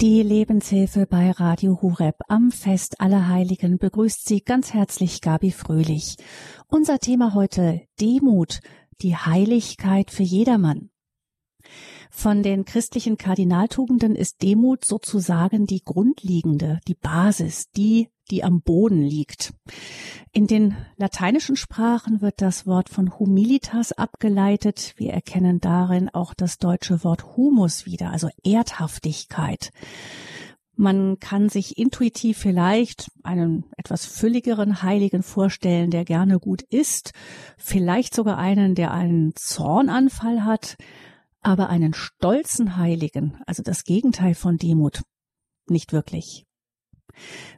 Die Lebenshilfe bei Radio Hureb am Fest aller Heiligen begrüßt Sie ganz herzlich Gabi Fröhlich. Unser Thema heute Demut, die Heiligkeit für jedermann. Von den christlichen Kardinaltugenden ist Demut sozusagen die grundlegende, die Basis, die, die am Boden liegt. In den lateinischen Sprachen wird das Wort von humilitas abgeleitet. Wir erkennen darin auch das deutsche Wort humus wieder, also Erdhaftigkeit. Man kann sich intuitiv vielleicht einen etwas fülligeren Heiligen vorstellen, der gerne gut isst, vielleicht sogar einen, der einen Zornanfall hat, aber einen stolzen Heiligen, also das Gegenteil von Demut, nicht wirklich.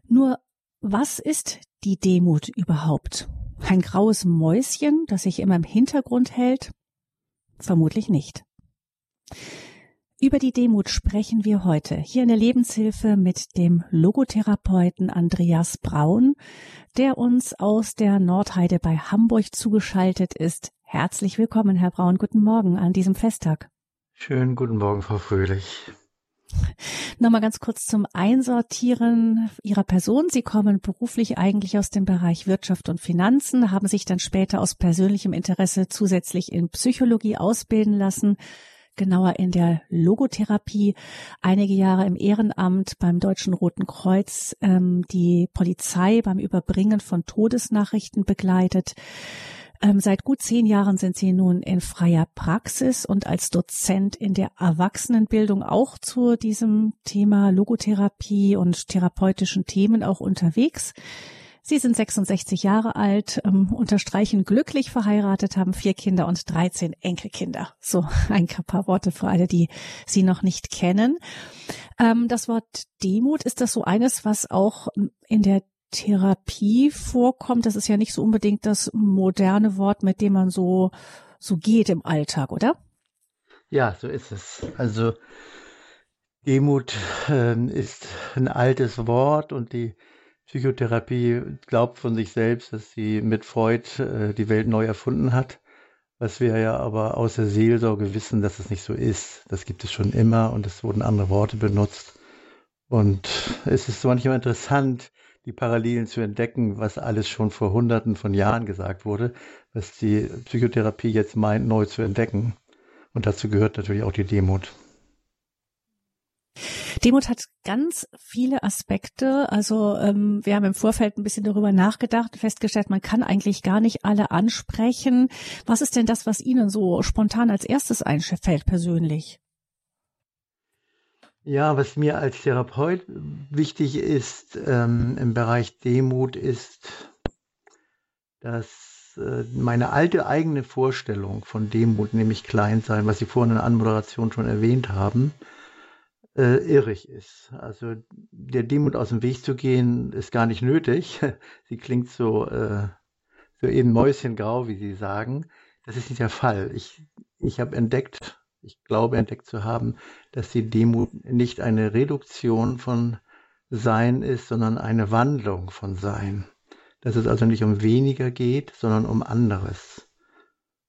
Nur was ist die Demut überhaupt? Ein graues Mäuschen, das sich immer im Hintergrund hält? Vermutlich nicht. Über die Demut sprechen wir heute hier in der Lebenshilfe mit dem Logotherapeuten Andreas Braun, der uns aus der Nordheide bei Hamburg zugeschaltet ist. Herzlich willkommen, Herr Braun. Guten Morgen an diesem Festtag. Schönen guten Morgen, Frau Fröhlich. Nochmal ganz kurz zum Einsortieren Ihrer Person. Sie kommen beruflich eigentlich aus dem Bereich Wirtschaft und Finanzen, haben sich dann später aus persönlichem Interesse zusätzlich in Psychologie ausbilden lassen, genauer in der Logotherapie, einige Jahre im Ehrenamt beim Deutschen Roten Kreuz, ähm, die Polizei beim Überbringen von Todesnachrichten begleitet ähm, seit gut zehn Jahren sind Sie nun in freier Praxis und als Dozent in der Erwachsenenbildung auch zu diesem Thema Logotherapie und therapeutischen Themen auch unterwegs. Sie sind 66 Jahre alt, ähm, unterstreichen glücklich verheiratet, haben vier Kinder und 13 Enkelkinder. So ein paar Worte für alle, die Sie noch nicht kennen. Ähm, das Wort Demut, ist das so eines, was auch in der Therapie vorkommt, das ist ja nicht so unbedingt das moderne Wort, mit dem man so, so geht im Alltag, oder? Ja, so ist es. Also Demut äh, ist ein altes Wort und die Psychotherapie glaubt von sich selbst, dass sie mit Freud äh, die Welt neu erfunden hat. Was wir ja aber aus der Seelsorge wissen, dass es nicht so ist. Das gibt es schon immer und es wurden andere Worte benutzt. Und es ist manchmal interessant, die Parallelen zu entdecken, was alles schon vor Hunderten von Jahren gesagt wurde, was die Psychotherapie jetzt meint, neu zu entdecken. Und dazu gehört natürlich auch die Demut. Demut hat ganz viele Aspekte. Also ähm, wir haben im Vorfeld ein bisschen darüber nachgedacht, festgestellt, man kann eigentlich gar nicht alle ansprechen. Was ist denn das, was Ihnen so spontan als erstes einfällt persönlich? Ja, was mir als Therapeut wichtig ist ähm, im Bereich Demut ist, dass äh, meine alte eigene Vorstellung von Demut, nämlich Kleinsein, was Sie vorhin in der Anmoderation schon erwähnt haben, äh, irrig ist. Also der Demut aus dem Weg zu gehen, ist gar nicht nötig. Sie klingt so, äh, so eben Mäuschengrau, wie Sie sagen. Das ist nicht der Fall. Ich, ich habe entdeckt, ich glaube entdeckt zu haben, dass die Demut nicht eine Reduktion von Sein ist, sondern eine Wandlung von Sein. Dass es also nicht um weniger geht, sondern um anderes.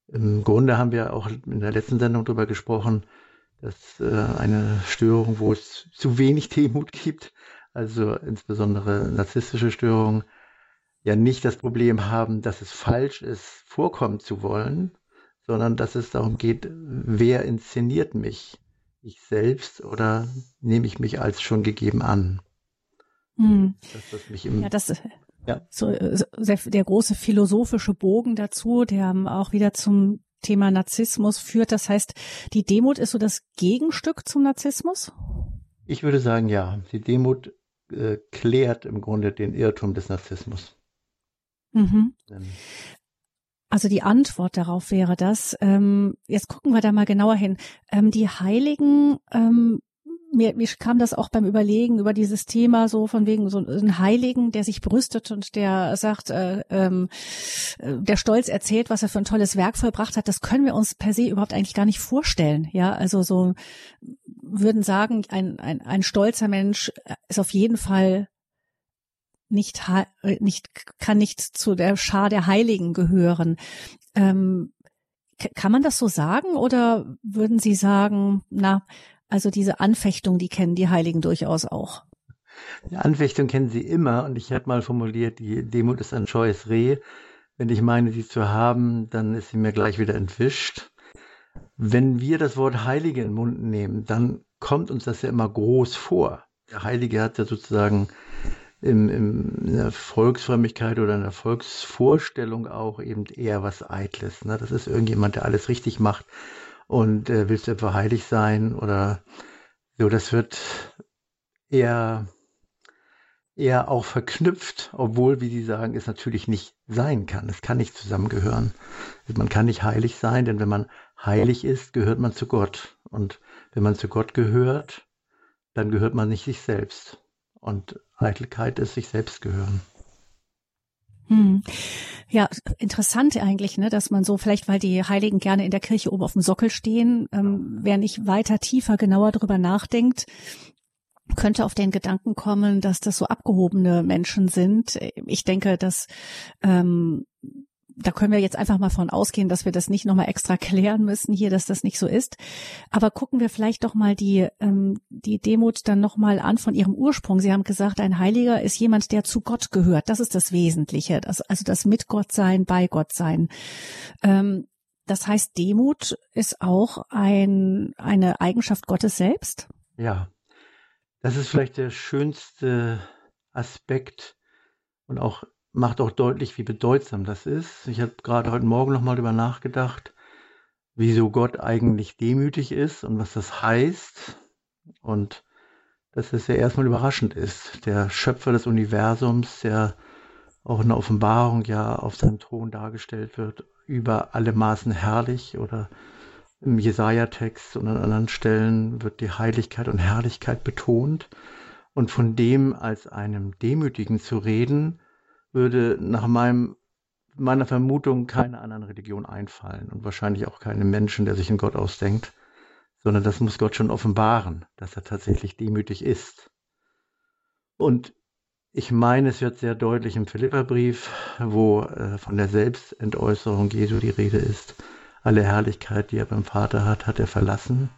Im Grunde haben wir auch in der letzten Sendung darüber gesprochen, dass äh, eine Störung, wo es zu wenig Demut gibt, also insbesondere narzisstische Störungen, ja nicht das Problem haben, dass es falsch ist, vorkommen zu wollen, sondern dass es darum geht, wer inszeniert mich? Ich selbst oder nehme ich mich als schon gegeben an? Hm. Das, was mich im, ja, das ja. So, so der große philosophische Bogen dazu, der auch wieder zum Thema Narzissmus führt. Das heißt, die Demut ist so das Gegenstück zum Narzissmus? Ich würde sagen, ja. Die Demut äh, klärt im Grunde den Irrtum des Narzissmus. Mhm. Also die Antwort darauf wäre das. Ähm, jetzt gucken wir da mal genauer hin. Ähm, die Heiligen, ähm, mir, mir kam das auch beim Überlegen über dieses Thema so von wegen so ein Heiligen, der sich brüstet und der sagt, äh, ähm, äh, der Stolz erzählt, was er für ein tolles Werk vollbracht hat. Das können wir uns per se überhaupt eigentlich gar nicht vorstellen. Ja, also so würden sagen, ein, ein, ein stolzer Mensch ist auf jeden Fall nicht, äh, nicht, kann nicht zu der Schar der Heiligen gehören. Ähm, kann man das so sagen oder würden Sie sagen, na, Also diese Anfechtung, die kennen die Heiligen durchaus auch. Die Anfechtung kennen sie immer und ich habe mal formuliert, die Demut ist ein scheues Reh. Wenn ich meine, sie zu haben, dann ist sie mir gleich wieder entwischt. Wenn wir das Wort Heilige in den Mund nehmen, dann kommt uns das ja immer groß vor. Der Heilige hat ja sozusagen im, im, in der Volksfrömmigkeit oder in der Volksvorstellung auch eben eher was Eitles. Ne? Das ist irgendjemand, der alles richtig macht und äh, willst etwa heilig sein oder so. Das wird eher eher auch verknüpft, obwohl, wie Sie sagen, es natürlich nicht sein kann. Es kann nicht zusammengehören. Man kann nicht heilig sein, denn wenn man heilig ist, gehört man zu Gott. Und wenn man zu Gott gehört, dann gehört man nicht sich selbst. Und Eitelkeit ist sich selbst gehören. Hm. Ja, interessant eigentlich, ne, dass man so vielleicht, weil die Heiligen gerne in der Kirche oben auf dem Sockel stehen, ähm, wer nicht weiter tiefer genauer drüber nachdenkt, könnte auf den Gedanken kommen, dass das so abgehobene Menschen sind. Ich denke, dass ähm, da können wir jetzt einfach mal von ausgehen, dass wir das nicht nochmal extra klären müssen hier, dass das nicht so ist. Aber gucken wir vielleicht doch mal die, ähm, die Demut dann nochmal an von ihrem Ursprung. Sie haben gesagt, ein Heiliger ist jemand, der zu Gott gehört. Das ist das Wesentliche. Das, also das mit Gott sein, bei Gott sein. Ähm, das heißt, Demut ist auch ein, eine Eigenschaft Gottes selbst? Ja, das ist vielleicht der schönste Aspekt und auch macht auch deutlich, wie bedeutsam das ist. Ich habe gerade heute Morgen nochmal darüber nachgedacht, wieso Gott eigentlich demütig ist und was das heißt. Und dass es ja erstmal überraschend ist. Der Schöpfer des Universums, der auch in der Offenbarung ja auf seinem Thron dargestellt wird, über alle Maßen herrlich oder im Jesaja-Text und an anderen Stellen wird die Heiligkeit und Herrlichkeit betont. Und von dem als einem Demütigen zu reden, würde nach meinem, meiner Vermutung keine anderen Religion einfallen und wahrscheinlich auch keinem Menschen, der sich in Gott ausdenkt, sondern das muss Gott schon offenbaren, dass er tatsächlich demütig ist. Und ich meine, es wird sehr deutlich im Philipperbrief, wo äh, von der Selbstentäußerung Jesu die Rede ist. Alle Herrlichkeit, die er beim Vater hat, hat er verlassen,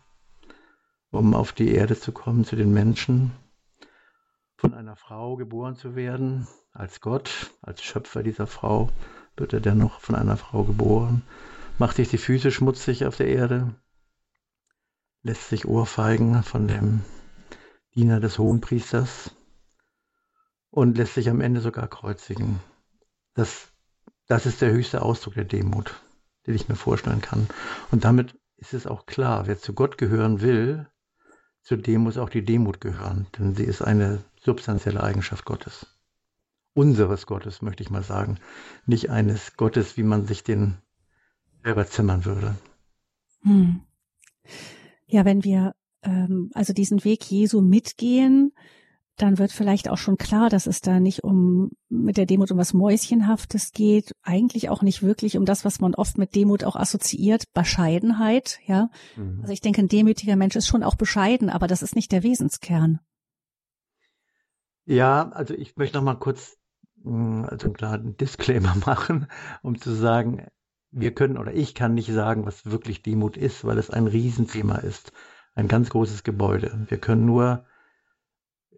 um auf die Erde zu kommen, zu den Menschen, von einer Frau geboren zu werden, als Gott, als Schöpfer dieser Frau, wird er dennoch von einer Frau geboren, macht sich die Füße schmutzig auf der Erde, lässt sich ohrfeigen von dem Diener des Hohenpriesters und lässt sich am Ende sogar kreuzigen. Das, das ist der höchste Ausdruck der Demut, den ich mir vorstellen kann. Und damit ist es auch klar, wer zu Gott gehören will, zu dem muss auch die Demut gehören, denn sie ist eine substanzielle Eigenschaft Gottes unseres Gottes, möchte ich mal sagen. Nicht eines Gottes, wie man sich den selber zimmern würde. Hm. Ja, wenn wir ähm, also diesen Weg Jesu mitgehen, dann wird vielleicht auch schon klar, dass es da nicht um mit der Demut um was Mäuschenhaftes geht, eigentlich auch nicht wirklich um das, was man oft mit Demut auch assoziiert, Bescheidenheit, ja. Mhm. Also ich denke, ein demütiger Mensch ist schon auch bescheiden, aber das ist nicht der Wesenskern. Ja, also ich möchte noch mal kurz also einen klaren Disclaimer machen, um zu sagen, wir können oder ich kann nicht sagen, was wirklich Demut ist, weil es ein Riesenthema ist. Ein ganz großes Gebäude. Wir können nur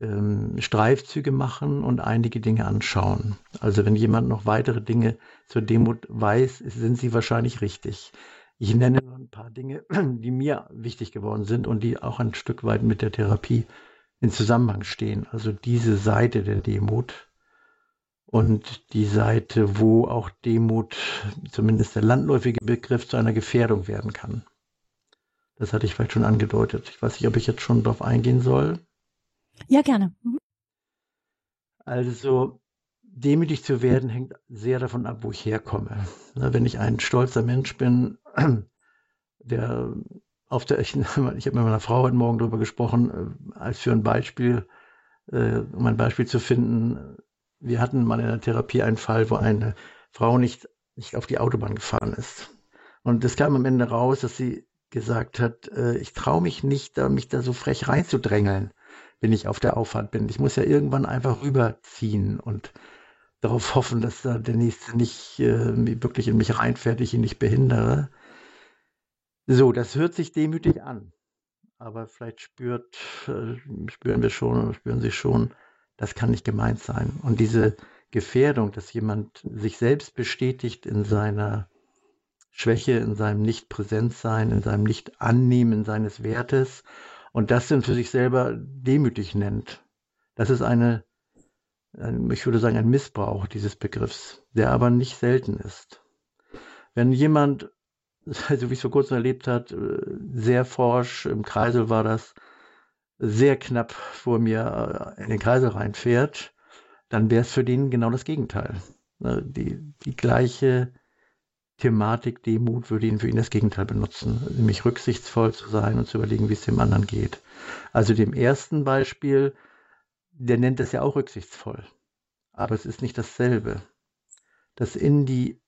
ähm, Streifzüge machen und einige Dinge anschauen. Also wenn jemand noch weitere Dinge zur Demut weiß, sind sie wahrscheinlich richtig. Ich nenne nur ein paar Dinge, die mir wichtig geworden sind und die auch ein Stück weit mit der Therapie in Zusammenhang stehen. Also diese Seite der Demut, und die Seite, wo auch Demut, zumindest der landläufige Begriff, zu einer Gefährdung werden kann. Das hatte ich vielleicht schon angedeutet. Ich weiß nicht, ob ich jetzt schon darauf eingehen soll. Ja, gerne. Mhm. Also, demütig zu werden hängt sehr davon ab, wo ich herkomme. Wenn ich ein stolzer Mensch bin, der auf der, ich, ich habe mit meiner Frau heute Morgen darüber gesprochen, äh, als für ein Beispiel, äh, um ein Beispiel zu finden, wir hatten mal in der Therapie einen Fall, wo eine Frau nicht, nicht auf die Autobahn gefahren ist. Und es kam am Ende raus, dass sie gesagt hat, äh, ich traue mich nicht, da, mich da so frech reinzudrängeln, wenn ich auf der Auffahrt bin. Ich muss ja irgendwann einfach rüberziehen und darauf hoffen, dass da der Nächste nicht äh, wirklich in mich reinfährt, ich ihn nicht behindere. So, das hört sich demütig an. aber vielleicht spürt, äh, spüren wir schon spüren Sie schon, das kann nicht gemeint sein. Und diese Gefährdung, dass jemand sich selbst bestätigt in seiner Schwäche, in seinem Nicht-Präsentsein, in seinem Nicht-Annehmen seines Wertes und das dann für sich selber demütig nennt. Das ist eine, ich würde sagen, ein Missbrauch dieses Begriffs, der aber nicht selten ist. Wenn jemand, also wie es vor kurzem erlebt hat, sehr forsch, im Kreisel war das, sehr knapp vor mir in den Kreisel reinfährt, dann wäre es für den genau das Gegenteil. Ne, die, die gleiche Thematik Demut würde ihn für ihn das Gegenteil benutzen, nämlich rücksichtsvoll zu sein und zu überlegen, wie es dem anderen geht. Also dem ersten Beispiel, der nennt es ja auch rücksichtsvoll, aber es ist nicht dasselbe. Das in die,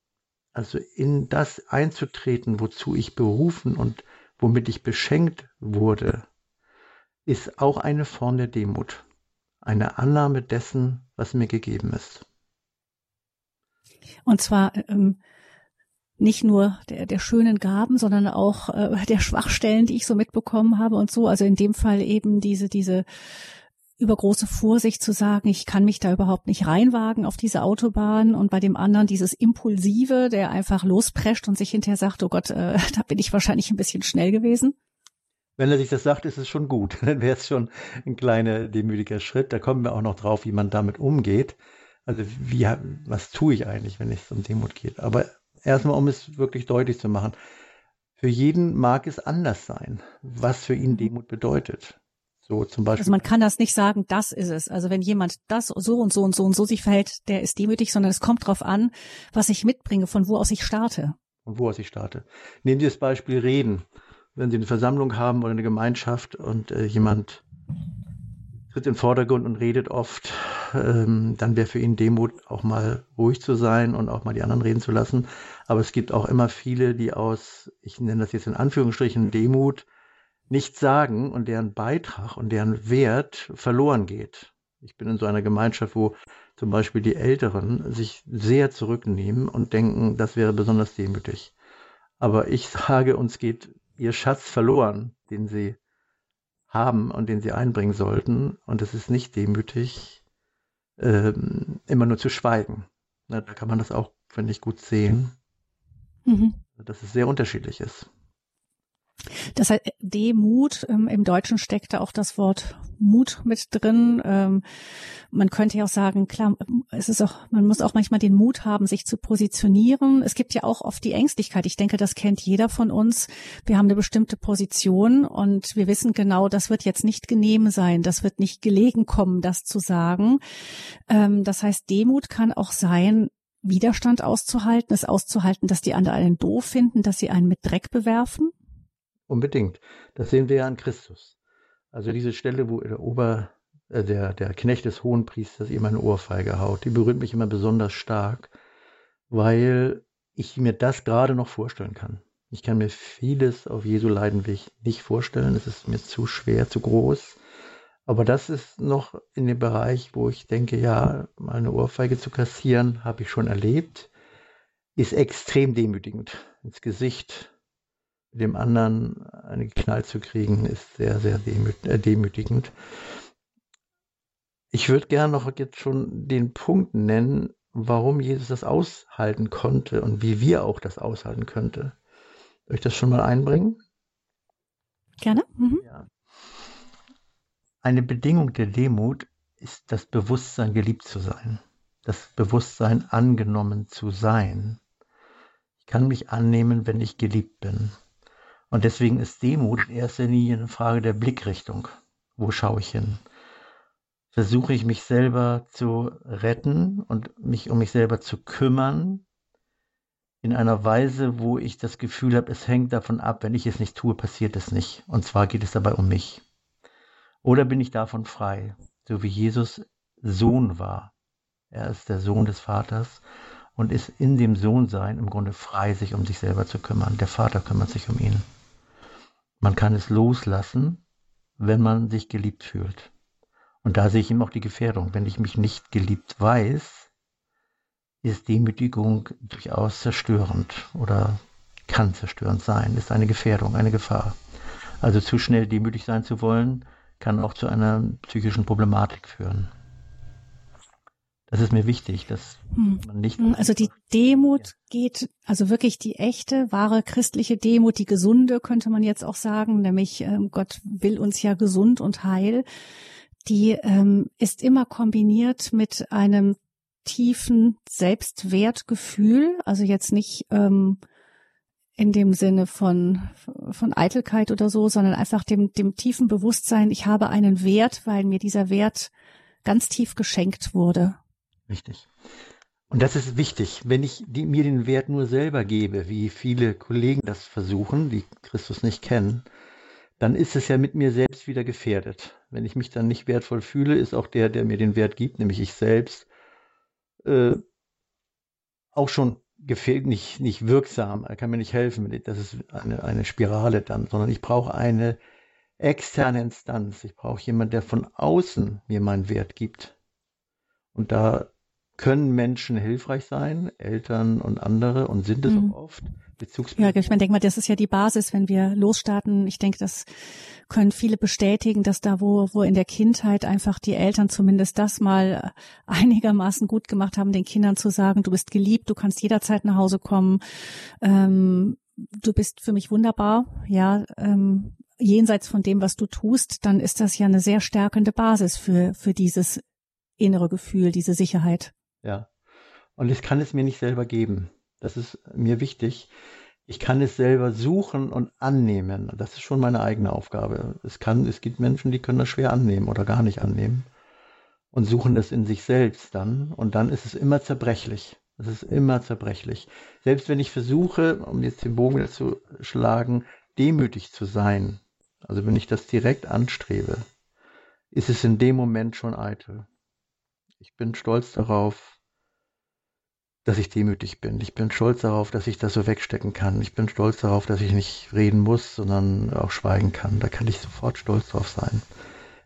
also in das einzutreten, wozu ich berufen und womit ich beschenkt wurde, ist auch eine Form der Demut eine Annahme dessen, was mir gegeben ist. Und zwar ähm, nicht nur der, der schönen Gaben, sondern auch äh, der Schwachstellen, die ich so mitbekommen habe und so. Also in dem Fall eben diese, diese übergroße Vorsicht zu sagen, ich kann mich da überhaupt nicht reinwagen auf diese Autobahn und bei dem anderen dieses Impulsive, der einfach losprescht und sich hinterher sagt, oh Gott, äh, da bin ich wahrscheinlich ein bisschen schnell gewesen. Wenn er sich das sagt, ist es schon gut. Dann wäre es schon ein kleiner demütiger Schritt. Da kommen wir auch noch drauf, wie man damit umgeht. Also wie, was tue ich eigentlich, wenn es um Demut geht? Aber erstmal, um es wirklich deutlich zu machen. Für jeden mag es anders sein, was für ihn mhm. Demut bedeutet. So zum Beispiel. Also man kann das nicht sagen, das ist es. Also wenn jemand das so und so und so und so sich verhält, der ist demütig, sondern es kommt darauf an, was ich mitbringe, von wo aus ich starte. Von wo aus ich starte. Nehmen Sie das Beispiel Reden wenn Sie eine Versammlung haben oder eine Gemeinschaft und äh, jemand tritt in den Vordergrund und redet oft, ähm, dann wäre für ihn Demut auch mal ruhig zu sein und auch mal die anderen reden zu lassen. Aber es gibt auch immer viele, die aus, ich nenne das jetzt in Anführungsstrichen Demut, nichts sagen und deren Beitrag und deren Wert verloren geht. Ich bin in so einer Gemeinschaft, wo zum Beispiel die Älteren sich sehr zurücknehmen und denken, das wäre besonders demütig. Aber ich sage, uns geht ihr Schatz verloren, den sie haben und den sie einbringen sollten. Und es ist nicht demütig, ähm, immer nur zu schweigen. Na, da kann man das auch, finde ich, gut sehen, mhm. dass es sehr unterschiedlich ist. Das heißt, Demut, ähm, im Deutschen steckt da auch das Wort Mut mit drin. Ähm, man könnte ja auch sagen, klar, es ist auch, man muss auch manchmal den Mut haben, sich zu positionieren. Es gibt ja auch oft die Ängstlichkeit. Ich denke, das kennt jeder von uns. Wir haben eine bestimmte Position und wir wissen genau, das wird jetzt nicht genehm sein. Das wird nicht gelegen kommen, das zu sagen. Ähm, das heißt, Demut kann auch sein, Widerstand auszuhalten, es auszuhalten, dass die anderen einen doof finden, dass sie einen mit Dreck bewerfen. Unbedingt. Das sehen wir ja an Christus. Also diese Stelle, wo der Ober, äh, der, der Knecht des Hohenpriesters ihm eine Ohrfeige haut, die berührt mich immer besonders stark, weil ich mir das gerade noch vorstellen kann. Ich kann mir vieles auf Jesu Leidenweg nicht vorstellen. Es ist mir zu schwer, zu groß. Aber das ist noch in dem Bereich, wo ich denke, ja, mal eine Ohrfeige zu kassieren, habe ich schon erlebt, ist extrem demütigend ins Gesicht dem anderen eine Knall zu kriegen, ist sehr, sehr äh, demütigend. Ich würde gerne noch jetzt schon den Punkt nennen, warum Jesus das aushalten konnte und wie wir auch das aushalten könnte. Soll ich das schon mal einbringen? Gerne. Mhm. Ja. Eine Bedingung der Demut ist das Bewusstsein, geliebt zu sein. Das Bewusstsein, angenommen zu sein. Ich kann mich annehmen, wenn ich geliebt bin. Und deswegen ist Demut in erster Linie eine Frage der Blickrichtung. Wo schaue ich hin? Versuche ich mich selber zu retten und mich um mich selber zu kümmern in einer Weise, wo ich das Gefühl habe, es hängt davon ab, wenn ich es nicht tue, passiert es nicht. Und zwar geht es dabei um mich. Oder bin ich davon frei, so wie Jesus Sohn war. Er ist der Sohn des Vaters und ist in dem Sohnsein im Grunde frei, sich um sich selber zu kümmern. Der Vater kümmert sich um ihn. Man kann es loslassen, wenn man sich geliebt fühlt. Und da sehe ich eben auch die Gefährdung. Wenn ich mich nicht geliebt weiß, ist Demütigung durchaus zerstörend oder kann zerstörend sein, ist eine Gefährdung, eine Gefahr. Also zu schnell demütig sein zu wollen, kann auch zu einer psychischen Problematik führen. Das ist mir wichtig, dass hm. man nicht. Hm, also die Demut geht, also wirklich die echte, wahre christliche Demut, die gesunde, könnte man jetzt auch sagen, nämlich ähm, Gott will uns ja gesund und heil. Die ähm, ist immer kombiniert mit einem tiefen Selbstwertgefühl, also jetzt nicht ähm, in dem Sinne von, von Eitelkeit oder so, sondern einfach dem, dem tiefen Bewusstsein, ich habe einen Wert, weil mir dieser Wert ganz tief geschenkt wurde. Richtig. Und das ist wichtig. Wenn ich die, mir den Wert nur selber gebe, wie viele Kollegen das versuchen, die Christus nicht kennen, dann ist es ja mit mir selbst wieder gefährdet. Wenn ich mich dann nicht wertvoll fühle, ist auch der, der mir den Wert gibt, nämlich ich selbst, äh, auch schon gefehlt, nicht, nicht wirksam. Er kann mir nicht helfen. Das ist eine, eine Spirale dann, sondern ich brauche eine externe Instanz. Ich brauche jemanden, der von außen mir meinen Wert gibt. Und da können Menschen hilfreich sein, Eltern und andere, und sind es mhm. auch oft. Ja, ich meine, denke mal, das ist ja die Basis, wenn wir losstarten. Ich denke, das können viele bestätigen, dass da, wo, wo in der Kindheit einfach die Eltern zumindest das mal einigermaßen gut gemacht haben, den Kindern zu sagen, du bist geliebt, du kannst jederzeit nach Hause kommen, ähm, du bist für mich wunderbar, ja, ähm, jenseits von dem, was du tust, dann ist das ja eine sehr stärkende Basis für, für dieses innere Gefühl, diese Sicherheit. Ja. Und ich kann es mir nicht selber geben. Das ist mir wichtig. Ich kann es selber suchen und annehmen. Das ist schon meine eigene Aufgabe. Es kann, es gibt Menschen, die können das schwer annehmen oder gar nicht annehmen und suchen es in sich selbst dann. Und dann ist es immer zerbrechlich. Es ist immer zerbrechlich. Selbst wenn ich versuche, um jetzt den Bogen zu schlagen, demütig zu sein, also wenn ich das direkt anstrebe, ist es in dem Moment schon eitel. Ich bin stolz darauf, dass ich demütig bin. Ich bin stolz darauf, dass ich das so wegstecken kann. Ich bin stolz darauf, dass ich nicht reden muss, sondern auch schweigen kann. Da kann ich sofort stolz drauf sein.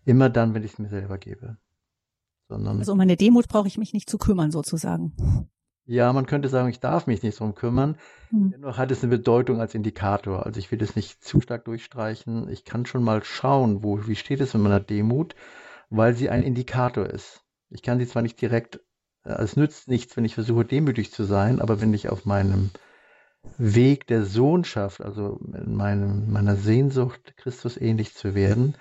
Immer dann, wenn ich es mir selber gebe. Sondern, also um meine Demut brauche ich mich nicht zu kümmern, sozusagen. Ja, man könnte sagen, ich darf mich nicht drum kümmern. Hm. Dennoch hat es eine Bedeutung als Indikator. Also ich will das nicht zu stark durchstreichen. Ich kann schon mal schauen, wo, wie steht es in meiner Demut, weil sie ein Indikator ist. Ich kann sie zwar nicht direkt, es nützt nichts, wenn ich versuche, demütig zu sein, aber wenn ich auf meinem Weg der Sohnschaft, also in meinem, meiner Sehnsucht, Christus ähnlich zu werden,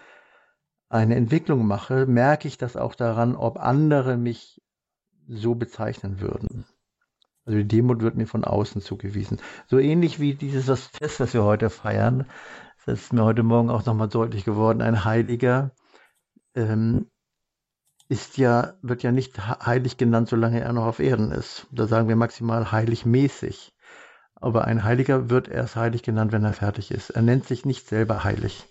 eine Entwicklung mache, merke ich das auch daran, ob andere mich so bezeichnen würden. Also die Demut wird mir von außen zugewiesen. So ähnlich wie dieses Fest, was wir heute feiern, das ist mir heute Morgen auch nochmal deutlich geworden, ein Heiliger, ähm, ist ja, wird ja nicht heilig genannt, solange er noch auf Erden ist. Da sagen wir maximal heiligmäßig. Aber ein Heiliger wird erst heilig genannt, wenn er fertig ist. Er nennt sich nicht selber heilig,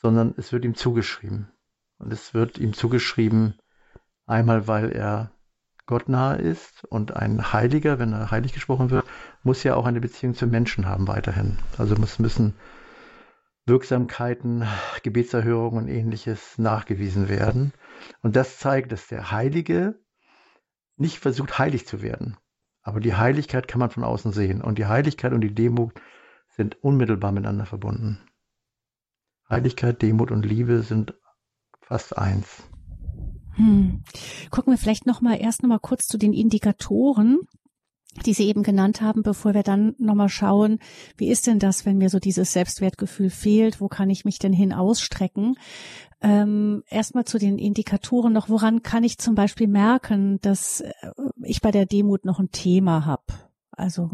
sondern es wird ihm zugeschrieben. Und es wird ihm zugeschrieben, einmal weil er Gott nahe ist und ein Heiliger, wenn er heilig gesprochen wird, muss ja auch eine Beziehung zum Menschen haben weiterhin. Also muss, müssen Wirksamkeiten, Gebetserhörungen und ähnliches nachgewiesen werden. Und das zeigt, dass der Heilige nicht versucht, heilig zu werden. Aber die Heiligkeit kann man von außen sehen. Und die Heiligkeit und die Demut sind unmittelbar miteinander verbunden. Heiligkeit, Demut und Liebe sind fast eins. Hm. Gucken wir vielleicht noch mal erst noch mal kurz zu den Indikatoren, die Sie eben genannt haben, bevor wir dann nochmal schauen, wie ist denn das, wenn mir so dieses Selbstwertgefühl fehlt? Wo kann ich mich denn hin ausstrecken? Ähm, Erstmal zu den Indikatoren noch, woran kann ich zum Beispiel merken, dass äh, ich bei der Demut noch ein Thema habe? Also.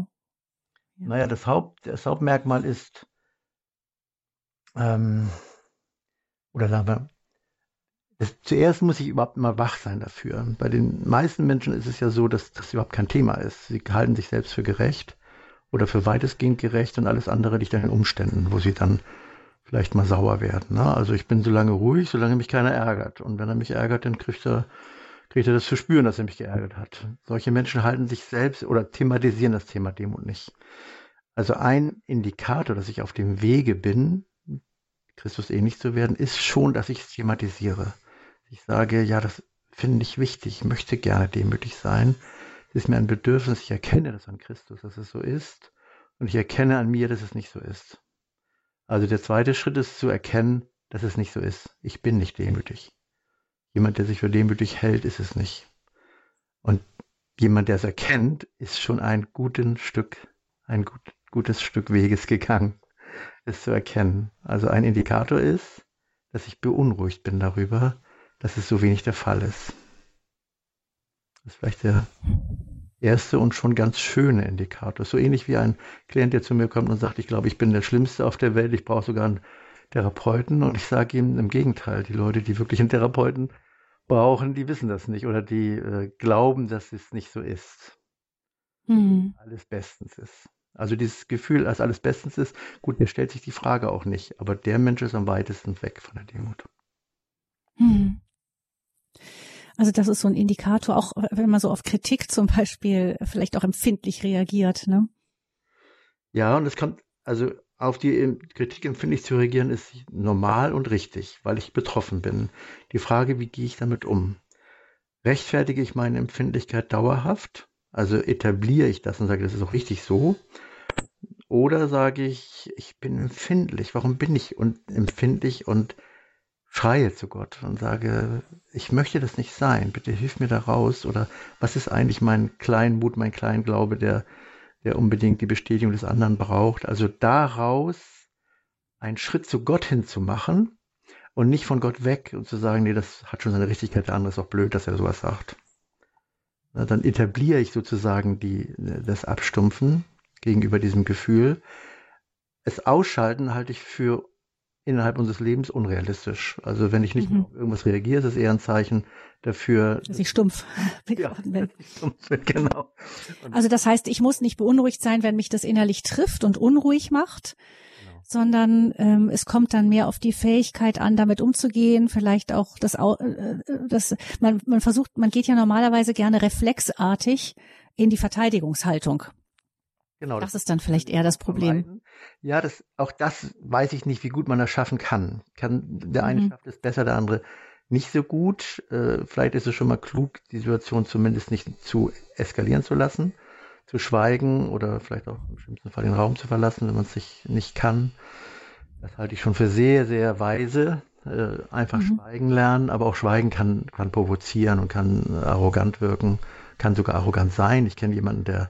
Ja. Naja, das, Haupt, das Hauptmerkmal ist, ähm, oder sagen wir, das, zuerst muss ich überhaupt mal wach sein dafür. Bei den meisten Menschen ist es ja so, dass das überhaupt kein Thema ist. Sie halten sich selbst für gerecht oder für weitestgehend gerecht und alles andere liegt an den Umständen, wo sie dann vielleicht mal sauer werden. Ne? Also ich bin so lange ruhig, solange mich keiner ärgert. Und wenn er mich ärgert, dann kriegt er, kriegt er das zu spüren, dass er mich geärgert hat. Solche Menschen halten sich selbst oder thematisieren das Thema Demut nicht. Also ein Indikator, dass ich auf dem Wege bin, Christus ähnlich zu werden, ist schon, dass ich es thematisiere ich sage, ja, das finde ich wichtig, ich möchte gerne demütig sein. Es ist mir ein Bedürfnis, ich erkenne das an Christus, dass es so ist. Und ich erkenne an mir, dass es nicht so ist. Also der zweite Schritt ist zu erkennen, dass es nicht so ist. Ich bin nicht demütig. Jemand, der sich für demütig hält, ist es nicht. Und jemand, der es erkennt, ist schon ein gutes Stück, ein gut, gutes Stück Weges gegangen, es zu erkennen. Also ein Indikator ist, dass ich beunruhigt bin darüber, dass es so wenig der Fall ist. Das ist vielleicht der erste und schon ganz schöne Indikator. So ähnlich wie ein Klient, der zu mir kommt und sagt, ich glaube, ich bin der Schlimmste auf der Welt, ich brauche sogar einen Therapeuten. Und ich sage ihm im Gegenteil, die Leute, die wirklich einen Therapeuten brauchen, die wissen das nicht oder die äh, glauben, dass es nicht so ist. Mhm. Alles bestens ist. Also dieses Gefühl, dass alles bestens ist, gut, mir stellt sich die Frage auch nicht, aber der Mensch ist am weitesten weg von der Demut. Mhm. Also das ist so ein Indikator, auch wenn man so auf Kritik zum Beispiel vielleicht auch empfindlich reagiert, ne? Ja, und es kommt, also auf die Kritik empfindlich zu reagieren, ist normal und richtig, weil ich betroffen bin. Die Frage, wie gehe ich damit um? Rechtfertige ich meine Empfindlichkeit dauerhaft? Also etabliere ich das und sage, das ist auch richtig so? Oder sage ich, ich bin empfindlich. Warum bin ich empfindlich und schreie zu Gott und sage, ich möchte das nicht sein. Bitte hilf mir da raus. Oder was ist eigentlich mein Kleinmut, mein Kleinglaube, der der unbedingt die Bestätigung des anderen braucht. Also daraus einen Schritt zu Gott hinzumachen und nicht von Gott weg und zu sagen, nee, das hat schon seine Richtigkeit, der andere ist auch blöd, dass er sowas sagt. Na, dann etabliere ich sozusagen die, das Abstumpfen gegenüber diesem Gefühl. Es ausschalten halte ich für innerhalb unseres Lebens unrealistisch. Also wenn ich nicht mhm. auf irgendwas reagiere, ist es eher ein Zeichen dafür. Dass ich stumpf geworden bin. Stumpf bin, genau. Und also das heißt, ich muss nicht beunruhigt sein, wenn mich das innerlich trifft und unruhig macht, genau. sondern ähm, es kommt dann mehr auf die Fähigkeit an, damit umzugehen. Vielleicht auch das, äh, das man, man versucht, man geht ja normalerweise gerne reflexartig in die Verteidigungshaltung. Genau. Das, das ist dann vielleicht eher das Problem. Ja, das, auch das weiß ich nicht, wie gut man das schaffen kann. kann der eine mhm. schafft es besser, der andere nicht so gut. Äh, vielleicht ist es schon mal klug, die Situation zumindest nicht zu eskalieren zu lassen, zu schweigen oder vielleicht auch im schlimmsten Fall den Raum zu verlassen, wenn man es sich nicht kann. Das halte ich schon für sehr, sehr weise. Äh, einfach mhm. schweigen lernen, aber auch schweigen kann, kann provozieren und kann arrogant wirken, kann sogar arrogant sein. Ich kenne jemanden, der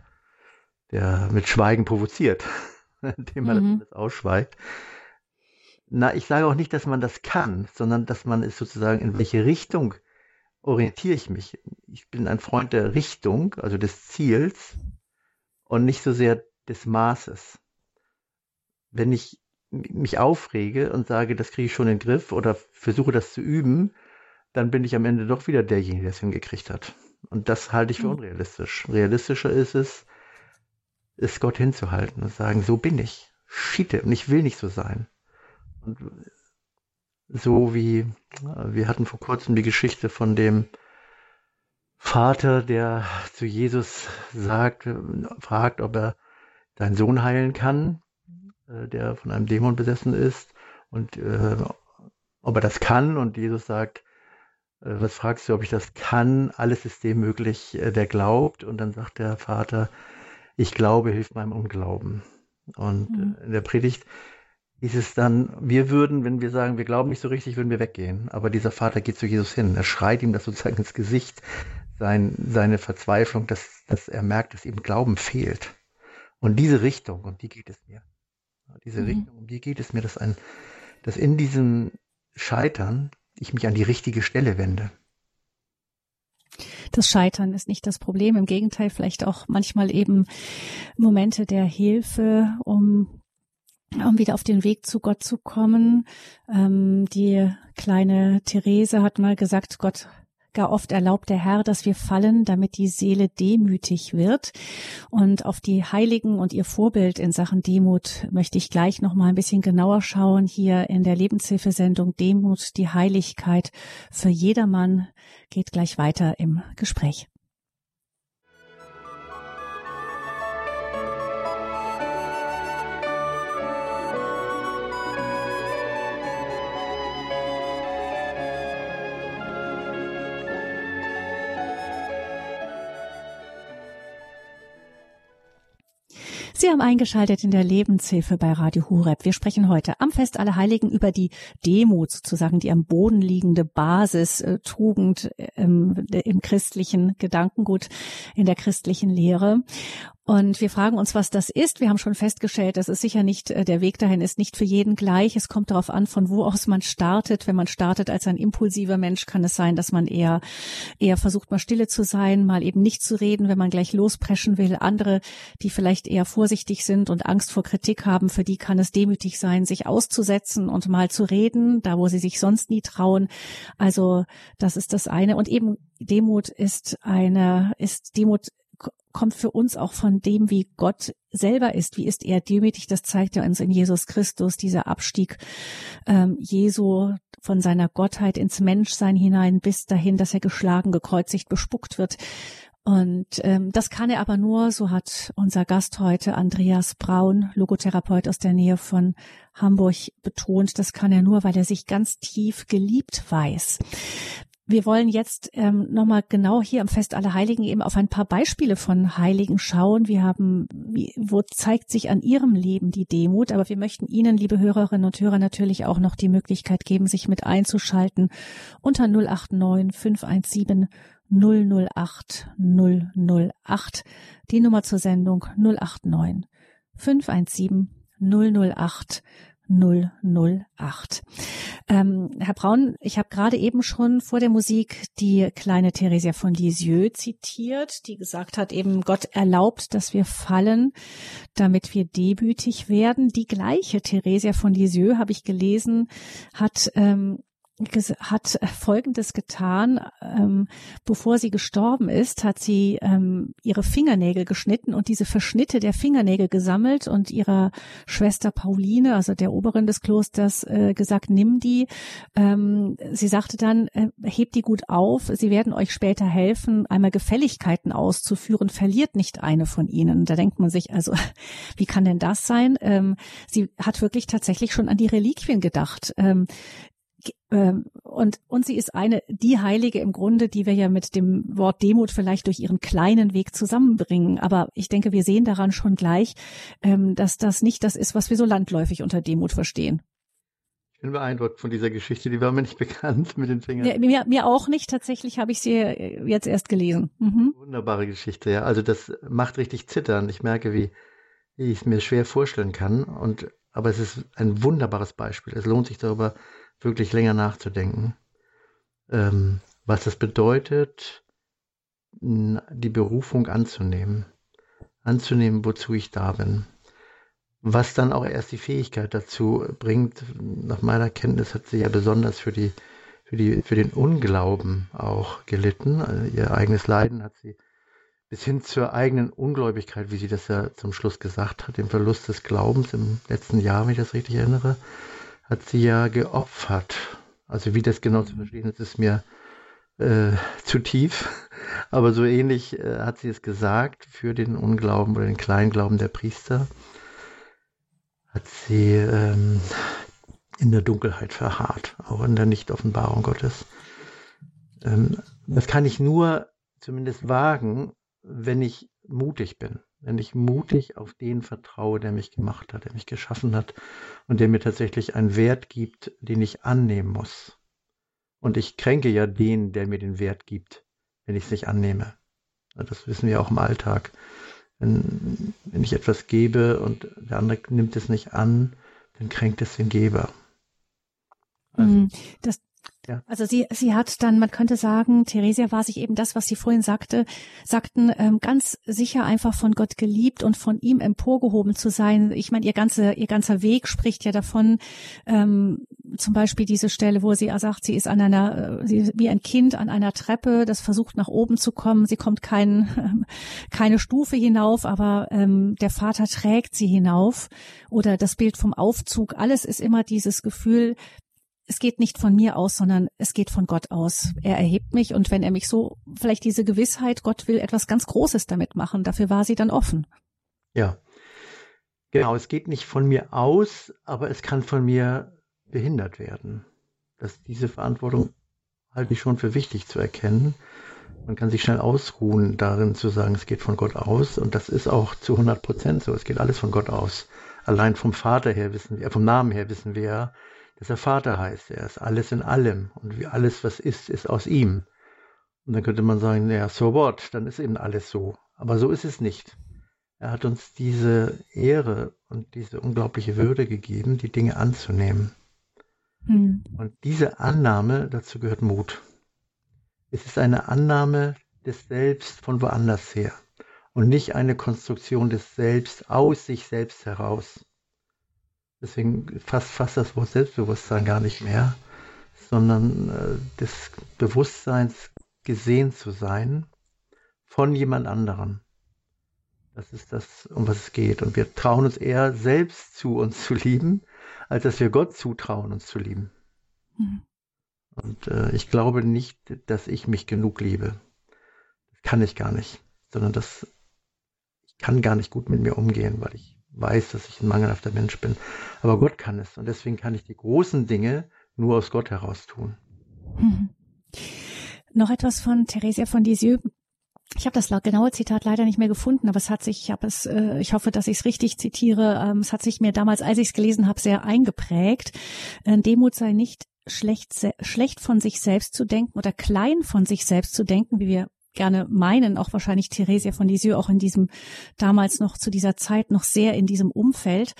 der mit Schweigen provoziert, indem man mhm. das ausschweigt. Na, ich sage auch nicht, dass man das kann, sondern dass man es sozusagen, in welche Richtung orientiere ich mich. Ich bin ein Freund der Richtung, also des Ziels und nicht so sehr des Maßes. Wenn ich mich aufrege und sage, das kriege ich schon in den Griff oder versuche das zu üben, dann bin ich am Ende doch wieder derjenige, der es hingekriegt hat. Und das halte ich für mhm. unrealistisch. Realistischer ist es, es Gott hinzuhalten und sagen, so bin ich. Schiete und ich will nicht so sein. Und so wie wir hatten vor kurzem die Geschichte von dem Vater, der zu Jesus sagt, fragt, ob er seinen Sohn heilen kann, äh, der von einem Dämon besessen ist und äh, ob er das kann und Jesus sagt, äh, was fragst du, ob ich das kann? Alles ist dem möglich, äh, der glaubt. Und dann sagt der Vater, ich glaube hilft meinem Unglauben. Und mhm. in der Predigt hieß es dann, wir würden, wenn wir sagen, wir glauben nicht so richtig, würden wir weggehen. Aber dieser Vater geht zu Jesus hin. Er schreit ihm das sozusagen ins Gesicht, sein, seine Verzweiflung, dass, dass er merkt, dass ihm Glauben fehlt. Und diese Richtung, um die geht es mir. Diese mhm. Richtung, um die geht es mir, dass ein, dass in diesem Scheitern ich mich an die richtige Stelle wende das Scheitern ist nicht das Problem. Im Gegenteil, vielleicht auch manchmal eben Momente der Hilfe, um um wieder auf den Weg zu Gott zu kommen. Ähm, die kleine Therese hat mal gesagt, Gott Gar oft erlaubt der Herr, dass wir fallen, damit die Seele demütig wird. Und auf die Heiligen und ihr Vorbild in Sachen Demut möchte ich gleich noch mal ein bisschen genauer schauen. Hier in der Lebenshilfesendung Demut, die Heiligkeit für jedermann geht gleich weiter im Gespräch. Sie haben eingeschaltet in der Lebenshilfe bei Radio Hureb. Wir sprechen heute am Fest aller Heiligen über die Demut, sozusagen die am Boden liegende Basis, äh, Tugend ähm, im christlichen Gedankengut, in der christlichen Lehre. Und wir fragen uns, was das ist. Wir haben schon festgestellt, dass es sicher nicht, äh, der Weg dahin ist nicht für jeden gleich. Es kommt darauf an, von wo aus man startet. Wenn man startet als ein impulsiver Mensch, kann es sein, dass man eher, eher versucht, mal stille zu sein, mal eben nicht zu reden, wenn man gleich lospreschen will. Andere, die vielleicht eher vorsichtig sind und Angst vor Kritik haben, für die kann es demütig sein, sich auszusetzen und mal zu reden, da wo sie sich sonst nie trauen. Also, das ist das eine. Und eben Demut ist eine, ist Demut kommt für uns auch von dem, wie Gott selber ist. Wie ist er demütig? Das zeigt er uns in Jesus Christus, dieser Abstieg ähm, Jesu von seiner Gottheit ins Menschsein hinein bis dahin, dass er geschlagen, gekreuzigt, bespuckt wird. Und ähm, das kann er aber nur, so hat unser Gast heute, Andreas Braun, Logotherapeut aus der Nähe von Hamburg, betont, das kann er nur, weil er sich ganz tief geliebt weiß. Wir wollen jetzt ähm, nochmal genau hier am Fest aller Heiligen eben auf ein paar Beispiele von Heiligen schauen. Wir haben, wie, wo zeigt sich an Ihrem Leben die Demut? Aber wir möchten Ihnen, liebe Hörerinnen und Hörer, natürlich auch noch die Möglichkeit geben, sich mit einzuschalten unter 089 517 008 008. Die Nummer zur Sendung 089 517 008 008. Ähm, Herr Braun, ich habe gerade eben schon vor der Musik die kleine Theresia von Lisieux zitiert, die gesagt hat, eben Gott erlaubt, dass wir fallen, damit wir demütig werden. Die gleiche Theresia von Lisieux, habe ich gelesen, hat ähm, hat Folgendes getan. Ähm, bevor sie gestorben ist, hat sie ähm, ihre Fingernägel geschnitten und diese Verschnitte der Fingernägel gesammelt und ihrer Schwester Pauline, also der Oberin des Klosters, äh, gesagt, nimm die. Ähm, sie sagte dann, äh, hebt die gut auf. Sie werden euch später helfen, einmal Gefälligkeiten auszuführen. Verliert nicht eine von ihnen. Da denkt man sich also, wie kann denn das sein? Ähm, sie hat wirklich tatsächlich schon an die Reliquien gedacht. Ähm, und, und sie ist eine, die Heilige im Grunde, die wir ja mit dem Wort Demut vielleicht durch ihren kleinen Weg zusammenbringen. Aber ich denke, wir sehen daran schon gleich, ähm, dass das nicht das ist, was wir so landläufig unter Demut verstehen. Ich bin beeindruckt von dieser Geschichte, die war mir nicht bekannt mit den Fingern. Ja, mir, mir auch nicht, tatsächlich habe ich sie jetzt erst gelesen. Mhm. Wunderbare Geschichte, ja. Also das macht richtig zittern. Ich merke, wie, wie ich es mir schwer vorstellen kann. Und, aber es ist ein wunderbares Beispiel. Es lohnt sich darüber wirklich länger nachzudenken, ähm, was das bedeutet, die Berufung anzunehmen, anzunehmen, wozu ich da bin. Was dann auch erst die Fähigkeit dazu bringt, nach meiner Kenntnis hat sie ja besonders für die, für die, für den Unglauben auch gelitten. Also ihr eigenes Leiden hat sie bis hin zur eigenen Ungläubigkeit, wie sie das ja zum Schluss gesagt hat, dem Verlust des Glaubens im letzten Jahr, wenn ich das richtig erinnere, hat sie ja geopfert. Also wie das genau zu verstehen ist, ist mir äh, zu tief. Aber so ähnlich äh, hat sie es gesagt für den Unglauben oder den Kleinglauben der Priester. Hat sie ähm, in der Dunkelheit verharrt, auch in der Nichtoffenbarung Gottes. Ähm, das kann ich nur zumindest wagen, wenn ich mutig bin wenn ich mutig auf den vertraue, der mich gemacht hat, der mich geschaffen hat und der mir tatsächlich einen Wert gibt, den ich annehmen muss. Und ich kränke ja den, der mir den Wert gibt, wenn ich es nicht annehme. Das wissen wir auch im Alltag. Wenn, wenn ich etwas gebe und der andere nimmt es nicht an, dann kränkt es den Geber. Also, mhm. das, ja. Also sie, sie hat dann, man könnte sagen, Theresia war sich eben das, was Sie vorhin sagte, sagten, ähm, ganz sicher einfach von Gott geliebt und von ihm emporgehoben zu sein. Ich meine, ihr ganzer, ihr ganzer Weg spricht ja davon, ähm, zum Beispiel diese Stelle, wo sie sagt, sie ist an einer, äh, sie wie ein Kind an einer Treppe, das versucht nach oben zu kommen. Sie kommt kein, ähm, keine Stufe hinauf, aber ähm, der Vater trägt sie hinauf. Oder das Bild vom Aufzug. Alles ist immer dieses Gefühl, es geht nicht von mir aus, sondern es geht von Gott aus. Er erhebt mich und wenn er mich so, vielleicht diese Gewissheit, Gott will etwas ganz Großes damit machen, dafür war sie dann offen. Ja. Genau, es geht nicht von mir aus, aber es kann von mir behindert werden. Dass diese Verantwortung halte ich schon für wichtig zu erkennen. Man kann sich schnell ausruhen darin zu sagen, es geht von Gott aus. Und das ist auch zu 100 Prozent so. Es geht alles von Gott aus. Allein vom Vater her wissen wir, vom Namen her wissen wir ja, dass er Vater heißt. Er ist alles in allem. Und wie alles, was ist, ist aus ihm. Und dann könnte man sagen, ja, so what? Dann ist eben alles so. Aber so ist es nicht. Er hat uns diese Ehre und diese unglaubliche Würde gegeben, die Dinge anzunehmen. Hm. Und diese Annahme, dazu gehört Mut. Es ist eine Annahme des Selbst von woanders her und nicht eine Konstruktion des Selbst aus sich selbst heraus. Deswegen fasst fast das Wort Selbstbewusstsein gar nicht mehr, sondern äh, des Bewusstseins gesehen zu sein von jemand anderem. Das ist das, um was es geht. Und wir trauen uns eher selbst zu, uns zu lieben, als dass wir Gott zutrauen, uns zu lieben. Mhm. Und äh, ich glaube nicht, dass ich mich genug liebe. Das kann ich gar nicht, sondern dass ich kann gar nicht gut mit mir umgehen, weil ich weiß, dass ich ein mangelhafter Mensch bin. Aber Gott kann es und deswegen kann ich die großen Dinge nur aus Gott heraus tun. Mhm. Noch etwas von Theresia von Lisieux. Ich habe das genaue Zitat leider nicht mehr gefunden, aber es hat sich, ich habe es, äh, ich hoffe, dass ich es richtig zitiere. Ähm, es hat sich mir damals, als ich es gelesen habe, sehr eingeprägt. Äh, Demut sei nicht schlecht, schlecht von sich selbst zu denken oder klein von sich selbst zu denken, wie wir gerne meinen, auch wahrscheinlich Theresia von Lisieux auch in diesem, damals noch zu dieser Zeit noch sehr in diesem Umfeld,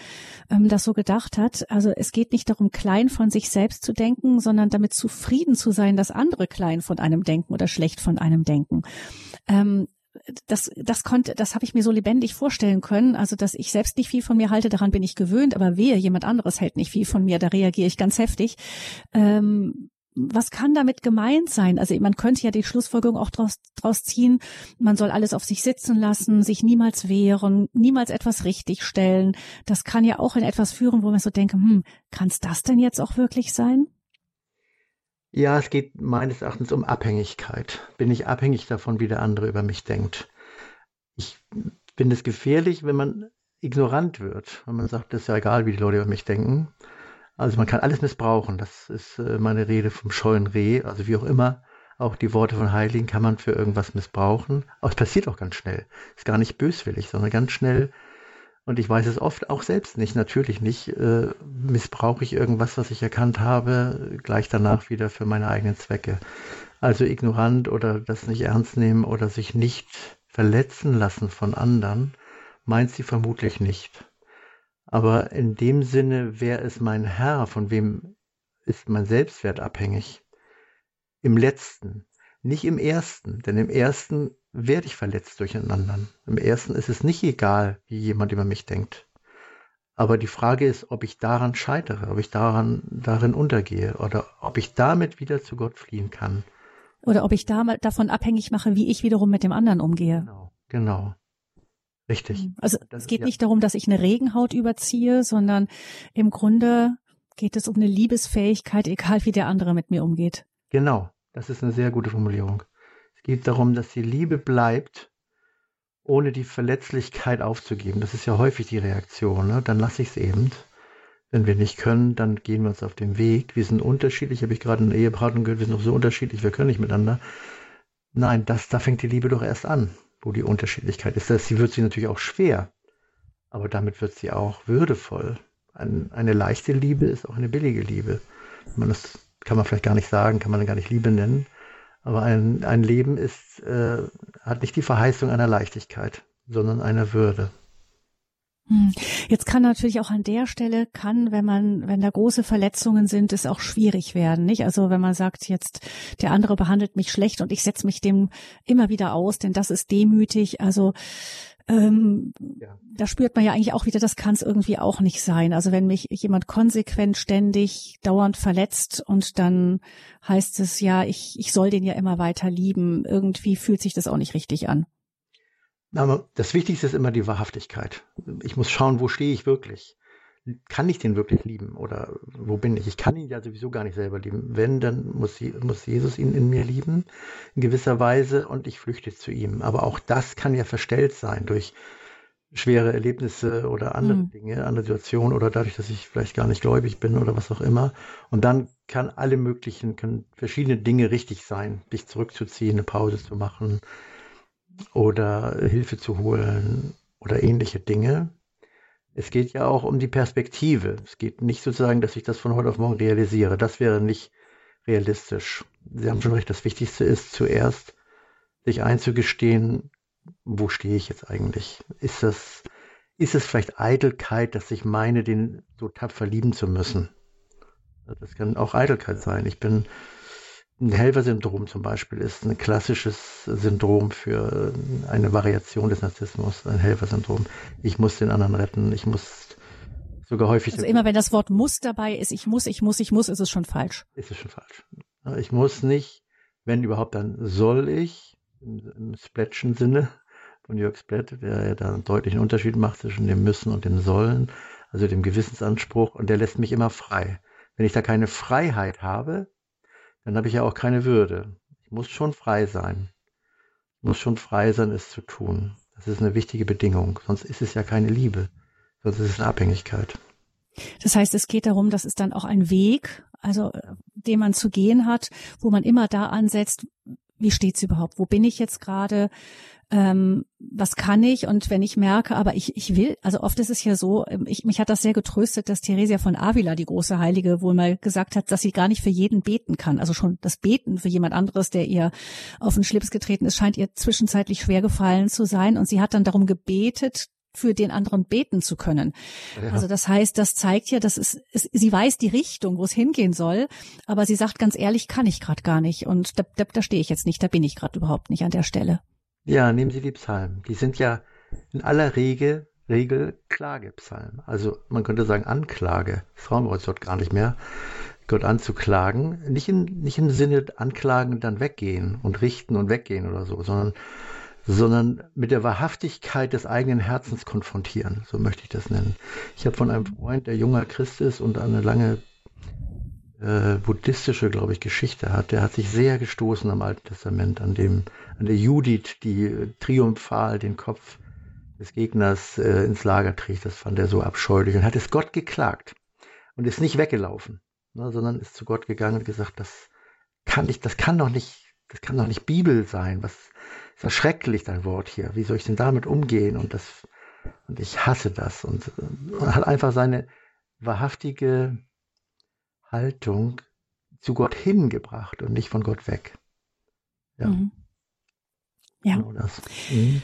ähm, das so gedacht hat. Also es geht nicht darum, klein von sich selbst zu denken, sondern damit zufrieden zu sein, dass andere klein von einem denken oder schlecht von einem denken. Ähm, das, das konnte, das habe ich mir so lebendig vorstellen können. Also, dass ich selbst nicht viel von mir halte, daran bin ich gewöhnt, aber wehe, jemand anderes hält nicht viel von mir, da reagiere ich ganz heftig. Ähm, was kann damit gemeint sein? Also man könnte ja die Schlussfolgerung auch draus, draus ziehen, man soll alles auf sich sitzen lassen, sich niemals wehren, niemals etwas richtigstellen. Das kann ja auch in etwas führen, wo man so denkt, hm, kann es das denn jetzt auch wirklich sein? Ja, es geht meines Erachtens um Abhängigkeit. Bin ich abhängig davon, wie der andere über mich denkt? Ich finde es gefährlich, wenn man ignorant wird, wenn man sagt, das ist ja egal, wie die Leute über mich denken. Also man kann alles missbrauchen. Das ist äh, meine Rede vom scheuen Reh. Also wie auch immer, auch die Worte von Heiligen kann man für irgendwas missbrauchen. Aber es passiert auch ganz schnell. Ist gar nicht böswillig, sondern ganz schnell und ich weiß es oft auch selbst nicht, natürlich nicht. Äh, missbrauche ich irgendwas, was ich erkannt habe, gleich danach wieder für meine eigenen Zwecke. Also ignorant oder das nicht ernst nehmen oder sich nicht verletzen lassen von anderen, meint sie vermutlich nicht. Aber in dem Sinne, wer ist mein Herr, von wem ist mein Selbstwert abhängig? Im letzten, nicht im ersten, denn im ersten werde ich verletzt durch einen anderen. Im ersten ist es nicht egal, wie jemand über mich denkt. Aber die Frage ist, ob ich daran scheitere, ob ich daran, darin untergehe oder ob ich damit wieder zu Gott fliehen kann. Oder ob ich da, davon abhängig mache, wie ich wiederum mit dem anderen umgehe. Genau, genau. Richtig. Mhm. Also das, es geht ja. nicht darum, dass ich eine Regenhaut überziehe, sondern im Grunde geht es um eine Liebesfähigkeit, egal wie der andere mit mir umgeht. Genau, das ist eine sehr gute Formulierung geht darum, dass die Liebe bleibt, ohne die Verletzlichkeit aufzugeben. Das ist ja häufig die Reaktion. Ne? Dann lasse ich es eben. Wenn wir nicht können, dann gehen wir uns auf den Weg. Wir sind unterschiedlich, habe ich gerade in Eheberatung gehört, wir sind noch so unterschiedlich, wir können nicht miteinander. Nein, das, da fängt die Liebe doch erst an, wo die Unterschiedlichkeit ist. Das, sie wird sie natürlich auch schwer, aber damit wird sie auch würdevoll. Ein, eine leichte Liebe ist auch eine billige Liebe. Man, das kann man vielleicht gar nicht sagen, kann man gar nicht Liebe nennen. Aber ein, ein Leben ist, äh, hat nicht die Verheißung einer Leichtigkeit, sondern einer Würde. Hm. Jetzt kann natürlich auch an der Stelle kann, wenn man, wenn da große Verletzungen sind, es auch schwierig werden, nicht? Also wenn man sagt, jetzt der andere behandelt mich schlecht und ich setze mich dem immer wieder aus, denn das ist demütig. Also ähm, ja. Da spürt man ja eigentlich auch wieder, das kann es irgendwie auch nicht sein. Also wenn mich jemand konsequent, ständig, dauernd verletzt und dann heißt es ja, ich, ich soll den ja immer weiter lieben, irgendwie fühlt sich das auch nicht richtig an. Aber das Wichtigste ist immer die Wahrhaftigkeit. Ich muss schauen, wo stehe ich wirklich kann ich den wirklich lieben oder wo bin ich? Ich kann ihn ja sowieso gar nicht selber lieben. Wenn, dann muss, muss Jesus ihn in mir lieben, in gewisser Weise, und ich flüchte zu ihm. Aber auch das kann ja verstellt sein durch schwere Erlebnisse oder andere mhm. Dinge, andere Situationen oder dadurch, dass ich vielleicht gar nicht gläubig bin oder was auch immer. Und dann kann alle möglichen, können verschiedene Dinge richtig sein, dich zurückzuziehen, eine Pause zu machen oder Hilfe zu holen oder ähnliche Dinge. Es geht ja auch um die Perspektive. Es geht nicht sozusagen, dass ich das von heute auf morgen realisiere. Das wäre nicht realistisch. Sie haben schon recht, das Wichtigste ist zuerst, sich einzugestehen, wo stehe ich jetzt eigentlich? Ist das, ist es vielleicht Eitelkeit, dass ich meine, den so tapfer lieben zu müssen? Das kann auch Eitelkeit sein. Ich bin ein Helfersyndrom zum Beispiel ist ein klassisches Syndrom für eine Variation des Narzissmus, ein Helfersyndrom. Ich muss den anderen retten, ich muss sogar häufig. Also immer wenn das Wort muss dabei ist, ich muss, ich muss, ich muss, ist es schon falsch. Ist es schon falsch. Ich muss nicht, wenn überhaupt, dann soll ich, im, im Splätschen Sinne von Jörg Splett, der ja da einen deutlichen Unterschied macht zwischen dem Müssen und dem Sollen, also dem Gewissensanspruch, und der lässt mich immer frei. Wenn ich da keine Freiheit habe, dann habe ich ja auch keine Würde. Ich muss schon frei sein. Ich muss schon frei sein, es zu tun. Das ist eine wichtige Bedingung. Sonst ist es ja keine Liebe. Sonst ist es eine Abhängigkeit. Das heißt, es geht darum, dass es dann auch ein Weg, also den man zu gehen hat, wo man immer da ansetzt, wie steht's überhaupt? Wo bin ich jetzt gerade? ähm, was kann ich und wenn ich merke, aber ich, ich will, also oft ist es ja so, ähm, ich, mich hat das sehr getröstet, dass Theresia von Avila, die große Heilige, wohl mal gesagt hat, dass sie gar nicht für jeden beten kann. Also schon das Beten für jemand anderes, der ihr auf den Schlips getreten ist, scheint ihr zwischenzeitlich schwer gefallen zu sein und sie hat dann darum gebetet, für den anderen beten zu können. Ja. Also das heißt, das zeigt ja, dass es, es, sie weiß die Richtung, wo es hingehen soll, aber sie sagt ganz ehrlich, kann ich gerade gar nicht und da, da, da stehe ich jetzt nicht, da bin ich gerade überhaupt nicht an der Stelle. Ja, nehmen Sie die Psalmen. Die sind ja in aller Regel, Regel Klagepsalmen. Also man könnte sagen Anklage. Das brauchen wir uns dort gar nicht mehr. Gott anzuklagen. Nicht, in, nicht im Sinne anklagen, dann weggehen und richten und weggehen oder so, sondern, sondern mit der Wahrhaftigkeit des eigenen Herzens konfrontieren. So möchte ich das nennen. Ich habe von einem Freund, der junger Christ ist und eine lange äh, buddhistische, glaube ich, Geschichte hat. Der hat sich sehr gestoßen am Alten Testament, an dem, an der Judith, die äh, triumphal den Kopf des Gegners äh, ins Lager trägt. Das fand er so abscheulich und hat es Gott geklagt und ist nicht weggelaufen, ne, sondern ist zu Gott gegangen und gesagt, das kann ich, das kann doch nicht, das kann doch nicht Bibel sein. Was ist das schrecklich, dein Wort hier? Wie soll ich denn damit umgehen? Und das, und ich hasse das und, und hat einfach seine wahrhaftige Haltung zu Gott hingebracht und nicht von Gott weg. Ja. Mhm. Ja. Genau das. Mhm.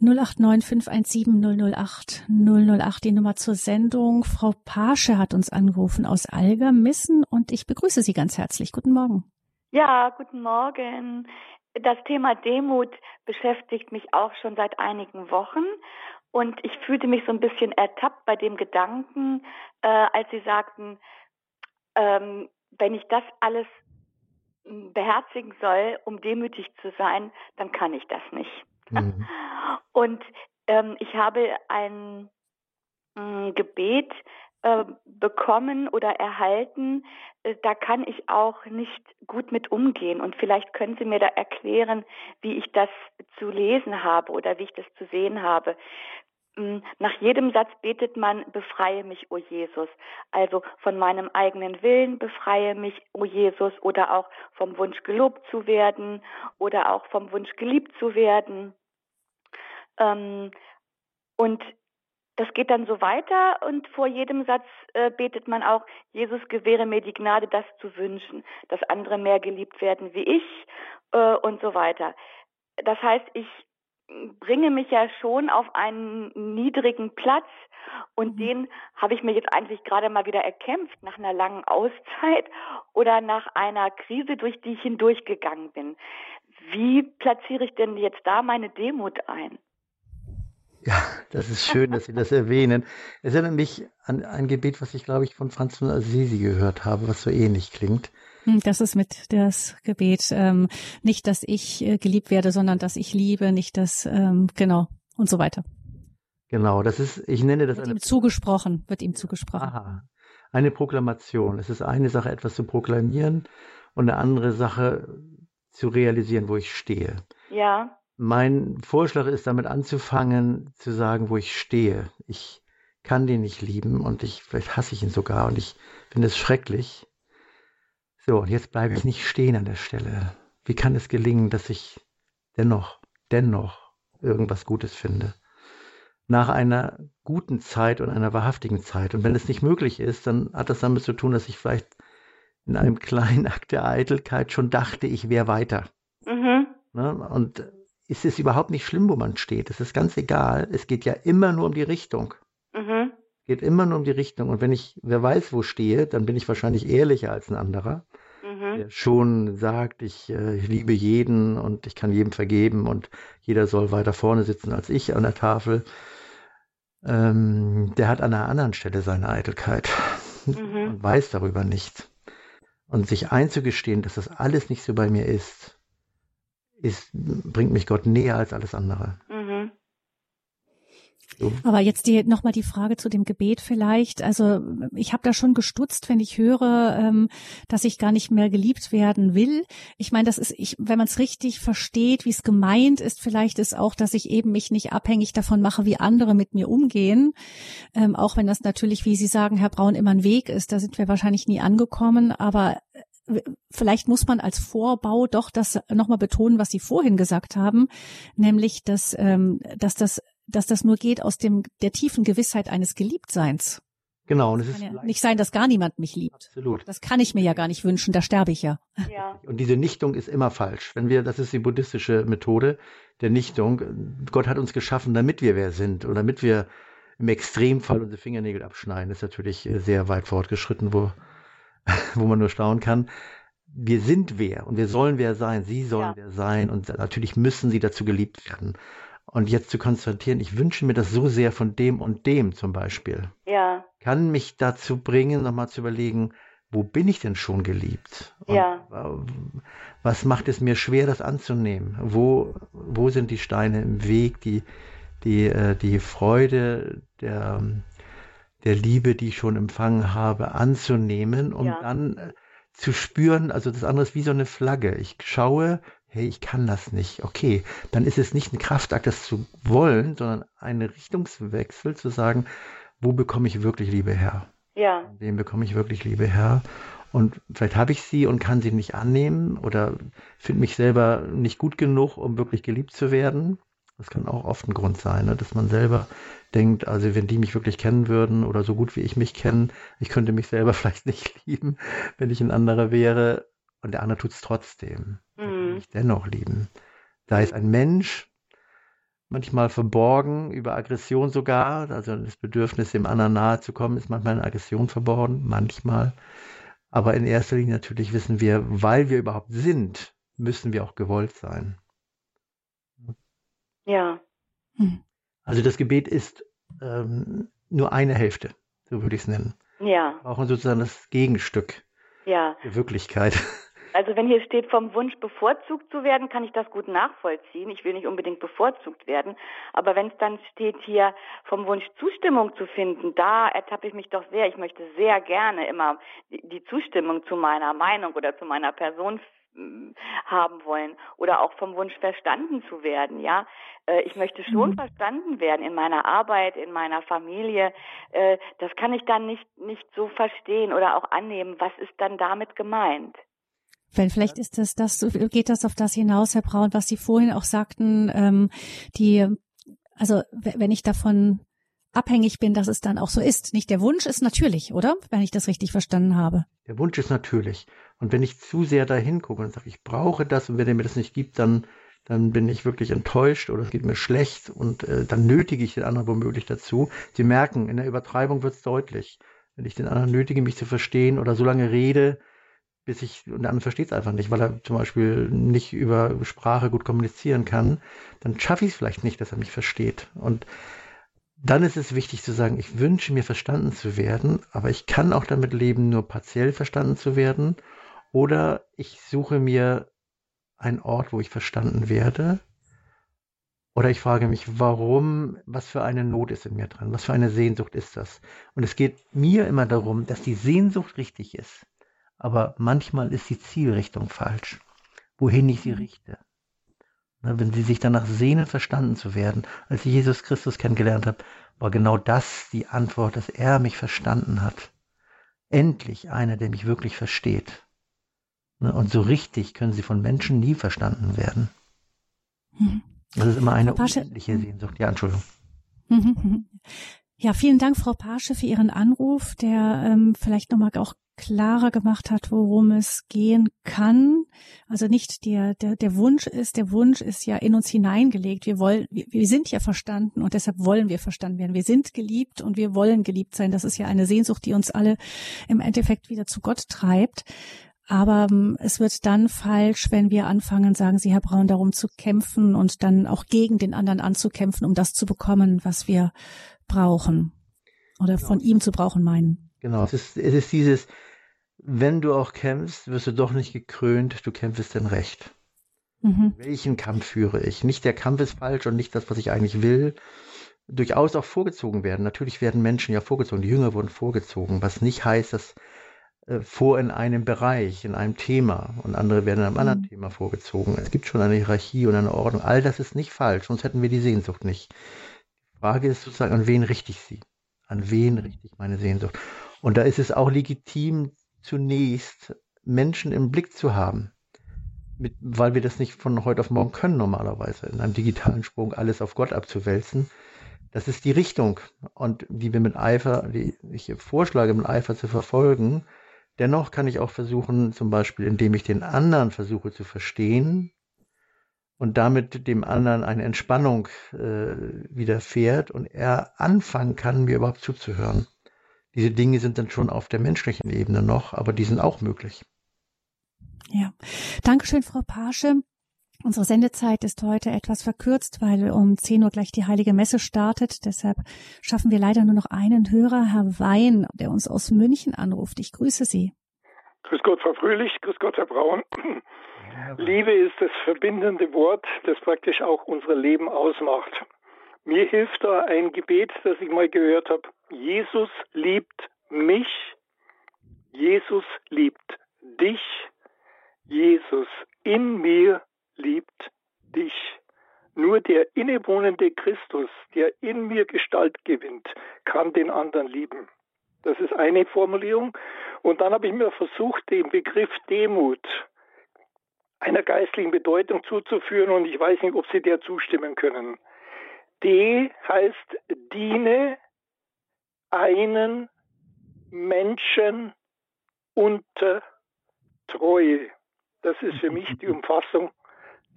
089 517 008 008 die Nummer zur Sendung. Frau Pasche hat uns angerufen aus Algermissen und ich begrüße Sie ganz herzlich. Guten Morgen. Ja, guten Morgen. Das Thema Demut beschäftigt mich auch schon seit einigen Wochen und ich fühlte mich so ein bisschen ertappt bei dem Gedanken, äh, als Sie sagten, ähm, wenn ich das alles hm, beherzigen soll, um demütig zu sein, dann kann ich das nicht. Mhm. Und ähm, ich habe ein äh, Gebet äh, bekommen oder erhalten, äh, da kann ich auch nicht gut mit umgehen. Und vielleicht können Sie mir da erklären, wie ich das zu lesen habe oder wie ich das zu sehen habe. Mm, nach jedem Satz betet man, befreie mich, o Jesus. Also von meinem eigenen Willen befreie mich, o Jesus, oder auch vom Wunsch gelobt zu werden oder auch vom Wunsch geliebt zu werden. Ähm, und das geht dann so weiter und vor jedem Satz äh, betet man auch, Jesus gewähre mir die Gnade, das zu wünschen, dass andere mehr geliebt werden wie ich äh, und so weiter. Das heißt, ich bringe mich ja schon auf einen niedrigen Platz und mhm. den habe ich mir jetzt eigentlich gerade mal wieder erkämpft nach einer langen Auszeit oder nach einer Krise, durch die ich hindurchgegangen bin. Wie platziere ich denn jetzt da meine Demut ein? Ja, das ist schön, dass Sie das erwähnen. Es erinnert mich an ein Gebet, was ich, glaube ich, von Franz von Assisi gehört habe, was so ähnlich klingt. Hm, das ist mit das Gebet. Ähm, nicht, dass ich äh, geliebt werde, sondern dass ich liebe, nicht dass, ähm, genau, und so weiter. Genau, das ist, ich nenne das wird eine. Ihm zugesprochen, wird ihm zugesprochen. Aha. Eine Proklamation. Es ist eine Sache, etwas zu proklamieren und eine andere Sache zu realisieren, wo ich stehe. Ja. Mein Vorschlag ist, damit anzufangen, zu sagen, wo ich stehe. Ich kann den nicht lieben und ich, vielleicht hasse ich ihn sogar und ich finde es schrecklich. So, und jetzt bleibe ich nicht stehen an der Stelle. Wie kann es gelingen, dass ich dennoch, dennoch irgendwas Gutes finde? Nach einer guten Zeit und einer wahrhaftigen Zeit. Und wenn es nicht möglich ist, dann hat das damit zu tun, dass ich vielleicht in einem kleinen Akt der Eitelkeit schon dachte, ich wäre weiter. Mhm. Ne? Und es ist überhaupt nicht schlimm, wo man steht. Es ist ganz egal. Es geht ja immer nur um die Richtung. Mhm. Es geht immer nur um die Richtung. Und wenn ich, wer weiß, wo stehe, dann bin ich wahrscheinlich ehrlicher als ein anderer mhm. der schon sagt, ich, äh, ich liebe jeden und ich kann jedem vergeben und jeder soll weiter vorne sitzen als ich an der Tafel. Ähm, der hat an einer anderen Stelle seine Eitelkeit mhm. und weiß darüber nicht. Und sich einzugestehen, dass das alles nicht so bei mir ist, ist bringt mich Gott näher als alles andere. Mhm. So. Aber jetzt die, nochmal die Frage zu dem Gebet vielleicht. Also ich habe da schon gestutzt, wenn ich höre, ähm, dass ich gar nicht mehr geliebt werden will. Ich meine, das ist, ich, wenn man es richtig versteht, wie es gemeint ist, vielleicht ist auch, dass ich eben mich nicht abhängig davon mache, wie andere mit mir umgehen. Ähm, auch wenn das natürlich, wie Sie sagen, Herr Braun, immer ein Weg ist. Da sind wir wahrscheinlich nie angekommen. Aber vielleicht muss man als Vorbau doch das nochmal betonen, was Sie vorhin gesagt haben, nämlich, dass, ähm, dass das dass das nur geht aus dem der tiefen Gewissheit eines Geliebtseins. Genau, und es ist ja nicht sein, dass gar niemand mich liebt. Absolut. Das kann ich mir ja gar nicht wünschen, da sterbe ich ja. ja. Und diese Nichtung ist immer falsch. Wenn wir, das ist die buddhistische Methode der Nichtung. Gott hat uns geschaffen, damit wir wer sind und damit wir im Extremfall unsere Fingernägel abschneiden. Das ist natürlich sehr weit fortgeschritten, wo, wo man nur staunen kann. Wir sind wer und wir sollen wer sein. Sie sollen ja. wer sein und natürlich müssen sie dazu geliebt werden. Und jetzt zu konstatieren, ich wünsche mir das so sehr von dem und dem zum Beispiel. Ja. Kann mich dazu bringen, nochmal zu überlegen, wo bin ich denn schon geliebt? Und ja. Was macht es mir schwer, das anzunehmen? Wo, wo sind die Steine im Weg, die, die, äh, die Freude der, der Liebe, die ich schon empfangen habe, anzunehmen, um ja. dann äh, zu spüren, also das andere ist wie so eine Flagge. Ich schaue hey, ich kann das nicht. Okay, dann ist es nicht ein Kraftakt, das zu wollen, sondern ein Richtungswechsel zu sagen, wo bekomme ich wirklich Liebe her? Ja. Wem bekomme ich wirklich Liebe her? Und vielleicht habe ich sie und kann sie nicht annehmen oder finde mich selber nicht gut genug, um wirklich geliebt zu werden. Das kann auch oft ein Grund sein, ne? dass man selber denkt, also wenn die mich wirklich kennen würden oder so gut wie ich mich kenne, ich könnte mich selber vielleicht nicht lieben, wenn ich ein anderer wäre und der andere tut es trotzdem. Mhm. Mich dennoch lieben. Da ist ein Mensch, manchmal verborgen, über Aggression sogar, also das Bedürfnis, dem anderen nahe zu kommen, ist manchmal eine Aggression verborgen, manchmal. Aber in erster Linie natürlich wissen wir, weil wir überhaupt sind, müssen wir auch gewollt sein. Ja. Hm. Also das Gebet ist ähm, nur eine Hälfte, so würde ich es nennen. Ja. Wir brauchen sozusagen das Gegenstück ja. der Wirklichkeit. Also wenn hier steht, vom Wunsch bevorzugt zu werden, kann ich das gut nachvollziehen. Ich will nicht unbedingt bevorzugt werden. Aber wenn es dann steht hier, vom Wunsch Zustimmung zu finden, da ertappe ich mich doch sehr. Ich möchte sehr gerne immer die Zustimmung zu meiner Meinung oder zu meiner Person haben wollen oder auch vom Wunsch verstanden zu werden, ja. Äh, ich möchte schon mhm. verstanden werden in meiner Arbeit, in meiner Familie. Äh, das kann ich dann nicht, nicht so verstehen oder auch annehmen. Was ist dann damit gemeint? Wenn vielleicht ist das, das geht das auf das hinaus, Herr Braun, was Sie vorhin auch sagten, ähm, die, also wenn ich davon abhängig bin, dass es dann auch so ist. Nicht der Wunsch ist natürlich, oder? Wenn ich das richtig verstanden habe. Der Wunsch ist natürlich. Und wenn ich zu sehr dahin gucke und sage, ich brauche das und wenn er mir das nicht gibt, dann, dann bin ich wirklich enttäuscht oder es geht mir schlecht und äh, dann nötige ich den anderen womöglich dazu. Sie merken, in der Übertreibung wird es deutlich. Wenn ich den anderen nötige, mich zu verstehen oder so lange rede, bis ich, und der andere versteht es einfach nicht, weil er zum Beispiel nicht über Sprache gut kommunizieren kann, dann schaffe ich es vielleicht nicht, dass er mich versteht. Und dann ist es wichtig zu sagen, ich wünsche mir verstanden zu werden, aber ich kann auch damit leben, nur partiell verstanden zu werden. Oder ich suche mir einen Ort, wo ich verstanden werde. Oder ich frage mich, warum, was für eine Not ist in mir drin? Was für eine Sehnsucht ist das? Und es geht mir immer darum, dass die Sehnsucht richtig ist aber manchmal ist die Zielrichtung falsch, wohin ich sie mhm. richte. Ne, wenn sie sich danach sehnen, verstanden zu werden. Als ich Jesus Christus kennengelernt habe, war genau das die Antwort, dass er mich verstanden hat. Endlich einer, der mich wirklich versteht. Ne, und so richtig können sie von Menschen nie verstanden werden. Mhm. Das ist immer eine unendliche Sehnsucht. Ja, Entschuldigung. Ja, vielen Dank, Frau Pasche, für Ihren Anruf, der ähm, vielleicht nochmal auch klarer gemacht hat, worum es gehen kann. Also nicht der, der, der Wunsch ist, der Wunsch ist ja in uns hineingelegt. Wir wollen, wir, wir sind ja verstanden und deshalb wollen wir verstanden werden. Wir sind geliebt und wir wollen geliebt sein. Das ist ja eine Sehnsucht, die uns alle im Endeffekt wieder zu Gott treibt. Aber ähm, es wird dann falsch, wenn wir anfangen, sagen Sie, Herr Braun, darum zu kämpfen und dann auch gegen den anderen anzukämpfen, um das zu bekommen, was wir brauchen oder genau. von ihm zu brauchen meinen. Genau, es ist, es ist dieses, wenn du auch kämpfst, wirst du doch nicht gekrönt, du kämpfest denn recht. Mhm. Welchen Kampf führe ich? Nicht der Kampf ist falsch und nicht das, was ich eigentlich will. Durchaus auch vorgezogen werden. Natürlich werden Menschen ja vorgezogen. Die Jünger wurden vorgezogen, was nicht heißt, dass äh, vor in einem Bereich, in einem Thema und andere werden in einem anderen mhm. Thema vorgezogen. Es gibt schon eine Hierarchie und eine Ordnung. All das ist nicht falsch, sonst hätten wir die Sehnsucht nicht. Die Frage ist sozusagen, an wen richte ich sie? An wen richte ich meine Sehnsucht? Und da ist es auch legitim, zunächst Menschen im Blick zu haben. Mit, weil wir das nicht von heute auf morgen können normalerweise, in einem digitalen Sprung alles auf Gott abzuwälzen. Das ist die Richtung und die wir mit Eifer, die ich vorschlage, mit Eifer zu verfolgen. Dennoch kann ich auch versuchen, zum Beispiel, indem ich den anderen versuche zu verstehen und damit dem anderen eine Entspannung äh, widerfährt und er anfangen kann, mir überhaupt zuzuhören. Diese Dinge sind dann schon auf der menschlichen Ebene noch, aber die sind auch möglich. Ja, Dankeschön, Frau Pasche. Unsere Sendezeit ist heute etwas verkürzt, weil um 10 Uhr gleich die Heilige Messe startet. Deshalb schaffen wir leider nur noch einen Hörer, Herr Wein, der uns aus München anruft. Ich grüße Sie. Grüß Gott, Frau Fröhlich. Grüß Gott, Herr Braun. Liebe ist das verbindende Wort, das praktisch auch unser Leben ausmacht. Mir hilft da ein Gebet, das ich mal gehört habe. Jesus liebt mich, Jesus liebt dich, Jesus in mir liebt dich. Nur der innewohnende Christus, der in mir Gestalt gewinnt, kann den anderen lieben. Das ist eine Formulierung. Und dann habe ich mir versucht, den Begriff Demut einer geistlichen Bedeutung zuzuführen und ich weiß nicht, ob Sie der zustimmen können. D heißt diene einen Menschen unter Treue. Das ist für mich die Umfassung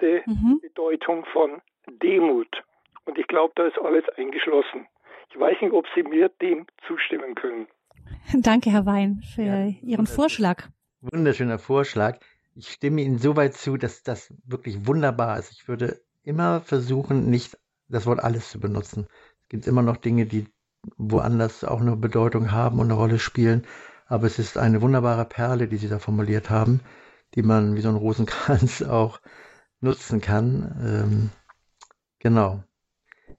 der mhm. Bedeutung von Demut. Und ich glaube, da ist alles eingeschlossen. Ich weiß nicht, ob Sie mir dem zustimmen können. Danke, Herr Wein, für ja, Ihren Vorschlag. Wunderschöner Vorschlag. Ich stimme Ihnen soweit zu, dass das wirklich wunderbar ist. Ich würde immer versuchen, nicht das Wort alles zu benutzen. Es gibt immer noch Dinge, die woanders auch eine Bedeutung haben und eine Rolle spielen. Aber es ist eine wunderbare Perle, die Sie da formuliert haben, die man wie so ein Rosenkranz auch nutzen kann. Ähm, genau.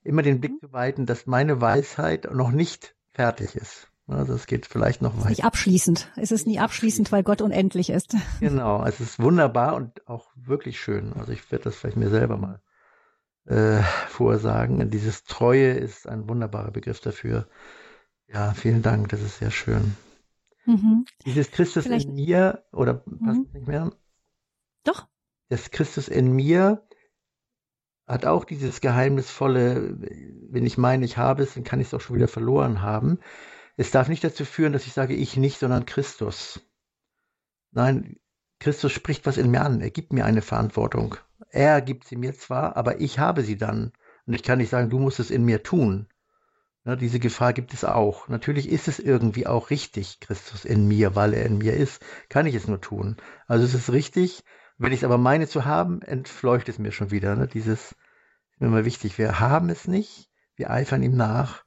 Immer den Blick zu weiten, dass meine Weisheit noch nicht fertig ist. Also es geht vielleicht noch weiter. Nicht abschließend. Es ist nie abschließend, weil Gott unendlich ist. Genau, es ist wunderbar und auch wirklich schön. Also ich werde das vielleicht mir selber mal äh, vorsagen. Dieses Treue ist ein wunderbarer Begriff dafür. Ja, vielen Dank, das ist sehr schön. Mhm. Dieses Christus Vielleicht. in mir, oder passt mhm. nicht mehr? Doch. Das Christus in mir hat auch dieses geheimnisvolle, wenn ich meine, ich habe es, dann kann ich es auch schon wieder verloren haben. Es darf nicht dazu führen, dass ich sage, ich nicht, sondern Christus. Nein, Christus spricht was in mir an. Er gibt mir eine Verantwortung. Er gibt sie mir zwar, aber ich habe sie dann. Und ich kann nicht sagen, du musst es in mir tun. Ja, diese Gefahr gibt es auch. Natürlich ist es irgendwie auch richtig, Christus in mir, weil er in mir ist, kann ich es nur tun. Also es ist richtig. Wenn ich es aber meine zu haben, entfleucht es mir schon wieder. Ne? Dieses ist mir immer wichtig. Wir haben es nicht, wir eifern ihm nach.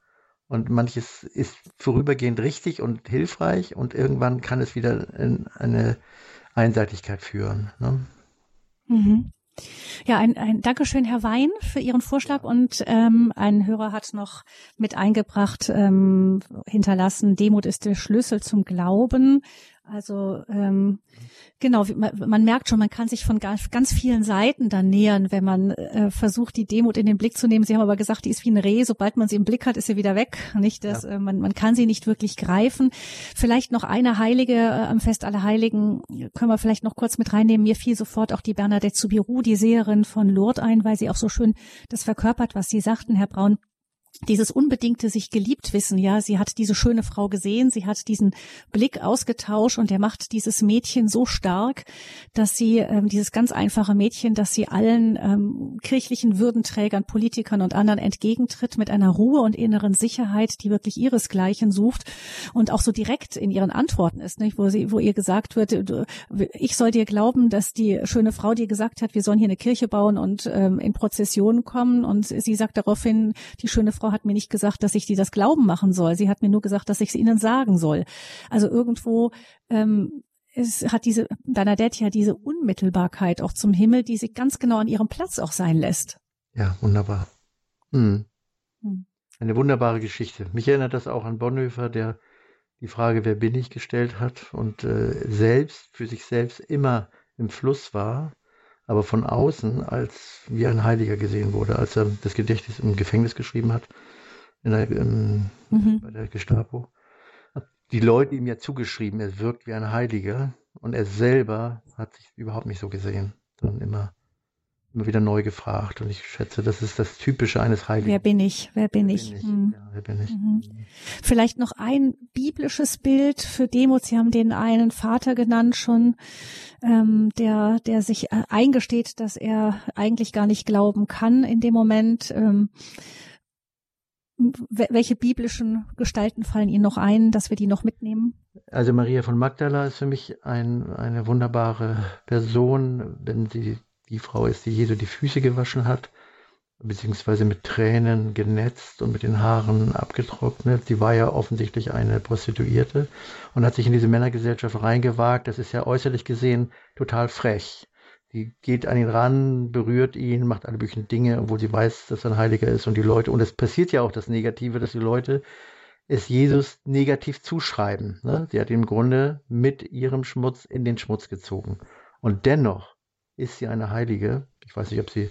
Und manches ist vorübergehend richtig und hilfreich und irgendwann kann es wieder in eine Einseitigkeit führen. Ne? Mhm. Ja, ein, ein Dankeschön, Herr Wein, für Ihren Vorschlag. Und ähm, ein Hörer hat noch mit eingebracht, ähm, hinterlassen, Demut ist der Schlüssel zum Glauben. Also ähm, genau, man, man, merkt schon, man kann sich von ganz, ganz vielen Seiten dann nähern, wenn man äh, versucht, die Demut in den Blick zu nehmen. Sie haben aber gesagt, die ist wie ein Reh, sobald man sie im Blick hat, ist sie wieder weg. Nicht, dass, ja. äh, man, man kann sie nicht wirklich greifen. Vielleicht noch eine Heilige äh, am Fest aller Heiligen können wir vielleicht noch kurz mit reinnehmen. Mir fiel sofort auch die Bernadette Subiru, die Seherin von Lourdes ein, weil sie auch so schön das verkörpert, was Sie sagten, Herr Braun dieses unbedingte sich geliebt wissen, ja, sie hat diese schöne Frau gesehen, sie hat diesen Blick ausgetauscht und der macht dieses Mädchen so stark, dass sie, ähm, dieses ganz einfache Mädchen, dass sie allen ähm, kirchlichen Würdenträgern, Politikern und anderen entgegentritt mit einer Ruhe und inneren Sicherheit, die wirklich ihresgleichen sucht und auch so direkt in ihren Antworten ist, nicht? wo sie, wo ihr gesagt wird, ich soll dir glauben, dass die schöne Frau dir gesagt hat, wir sollen hier eine Kirche bauen und ähm, in Prozessionen kommen und sie sagt daraufhin, die schöne Frau hat mir nicht gesagt, dass ich sie das Glauben machen soll. Sie hat mir nur gesagt, dass ich es ihnen sagen soll. Also irgendwo ähm, es hat diese Bernadette ja diese Unmittelbarkeit auch zum Himmel, die sie ganz genau an ihrem Platz auch sein lässt. Ja, wunderbar. Hm. Hm. Eine wunderbare Geschichte. Mich erinnert das auch an Bonhoeffer, der die Frage, wer bin ich, gestellt hat und äh, selbst für sich selbst immer im Fluss war aber von außen als wie ein Heiliger gesehen wurde, als er das Gedächtnis im Gefängnis geschrieben hat, in der, im, mhm. bei der Gestapo. Die Leute ihm ja zugeschrieben, er wirkt wie ein Heiliger und er selber hat sich überhaupt nicht so gesehen, sondern immer immer wieder neu gefragt. Und ich schätze, das ist das Typische eines Heiligen. Wer bin ich? Wer bin wer ich? Bin ich? Hm. Ja, wer bin ich? Mhm. Vielleicht noch ein biblisches Bild für Demut. Sie haben den einen Vater genannt schon, ähm, der, der sich äh, eingesteht, dass er eigentlich gar nicht glauben kann in dem Moment. Ähm, welche biblischen Gestalten fallen Ihnen noch ein, dass wir die noch mitnehmen? Also Maria von Magdala ist für mich ein, eine wunderbare Person, wenn sie die Frau ist, die Jesu die Füße gewaschen hat, beziehungsweise mit Tränen genetzt und mit den Haaren abgetrocknet. Sie war ja offensichtlich eine Prostituierte und hat sich in diese Männergesellschaft reingewagt. Das ist ja äußerlich gesehen total frech. Sie geht an ihn ran, berührt ihn, macht alle möglichen Dinge, obwohl sie weiß, dass er ein Heiliger ist und die Leute, und es passiert ja auch das Negative, dass die Leute es Jesus negativ zuschreiben. Ne? Sie hat ihn im Grunde mit ihrem Schmutz in den Schmutz gezogen. Und dennoch ist sie eine Heilige. Ich weiß nicht, ob sie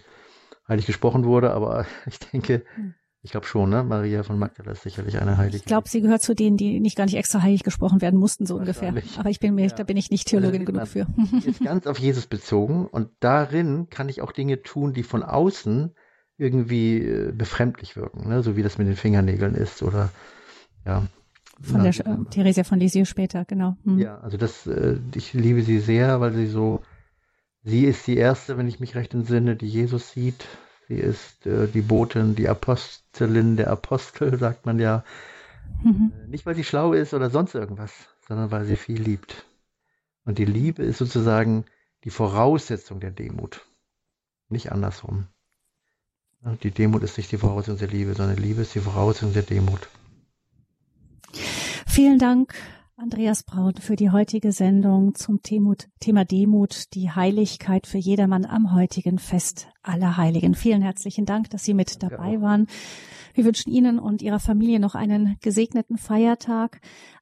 heilig gesprochen wurde, aber ich denke, hm. ich glaube schon, ne? Maria von Magdala ist sicherlich eine Heilige. Ich glaube, sie gehört zu denen, die nicht gar nicht extra heilig gesprochen werden mussten, so ungefähr. Aber ich bin mir, ja. da bin ich nicht Theologin also, genug für. Ist ganz auf Jesus bezogen und darin kann ich auch Dinge tun, die von außen irgendwie äh, befremdlich wirken, ne? so wie das mit den Fingernägeln ist oder ja. Von der äh, Theresia von Lisieux später, genau. Hm. Ja, also das, äh, ich liebe sie sehr, weil sie so Sie ist die erste, wenn ich mich recht entsinne, die Jesus sieht. Sie ist äh, die Botin, die Apostelin der Apostel, sagt man ja. Mhm. Äh, nicht, weil sie schlau ist oder sonst irgendwas, sondern weil sie viel liebt. Und die Liebe ist sozusagen die Voraussetzung der Demut. Nicht andersrum. Die Demut ist nicht die Voraussetzung der Liebe, sondern die Liebe ist die Voraussetzung der Demut. Vielen Dank Andreas Braun für die heutige Sendung zum Thema Demut, die Heiligkeit für jedermann am heutigen Fest aller Heiligen. Vielen herzlichen Dank, dass Sie mit dabei waren. Wir wünschen Ihnen und Ihrer Familie noch einen gesegneten Feiertag.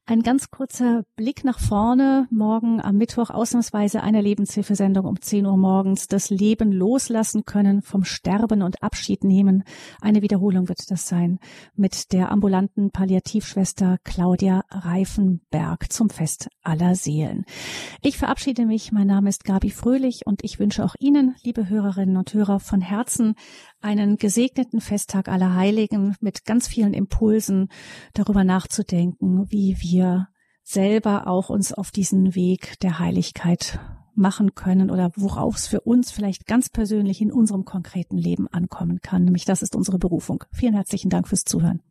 Ein ganz kurzer Blick nach vorne. Morgen am Mittwoch ausnahmsweise eine Lebenshilfesendung um 10 Uhr morgens. Das Leben loslassen können, vom Sterben und Abschied nehmen. Eine Wiederholung wird das sein mit der ambulanten Palliativschwester Claudia Reifenberg zum Fest aller Seelen. Ich verabschiede mich. Mein Name ist Gabi Fröhlich und ich wünsche auch Ihnen, liebe Hörerinnen und Hörer, von Herzen einen gesegneten Festtag aller Heiligen mit ganz vielen Impulsen darüber nachzudenken, wie wir selber auch uns auf diesen Weg der Heiligkeit machen können oder worauf es für uns vielleicht ganz persönlich in unserem konkreten Leben ankommen kann. Nämlich das ist unsere Berufung. Vielen herzlichen Dank fürs Zuhören.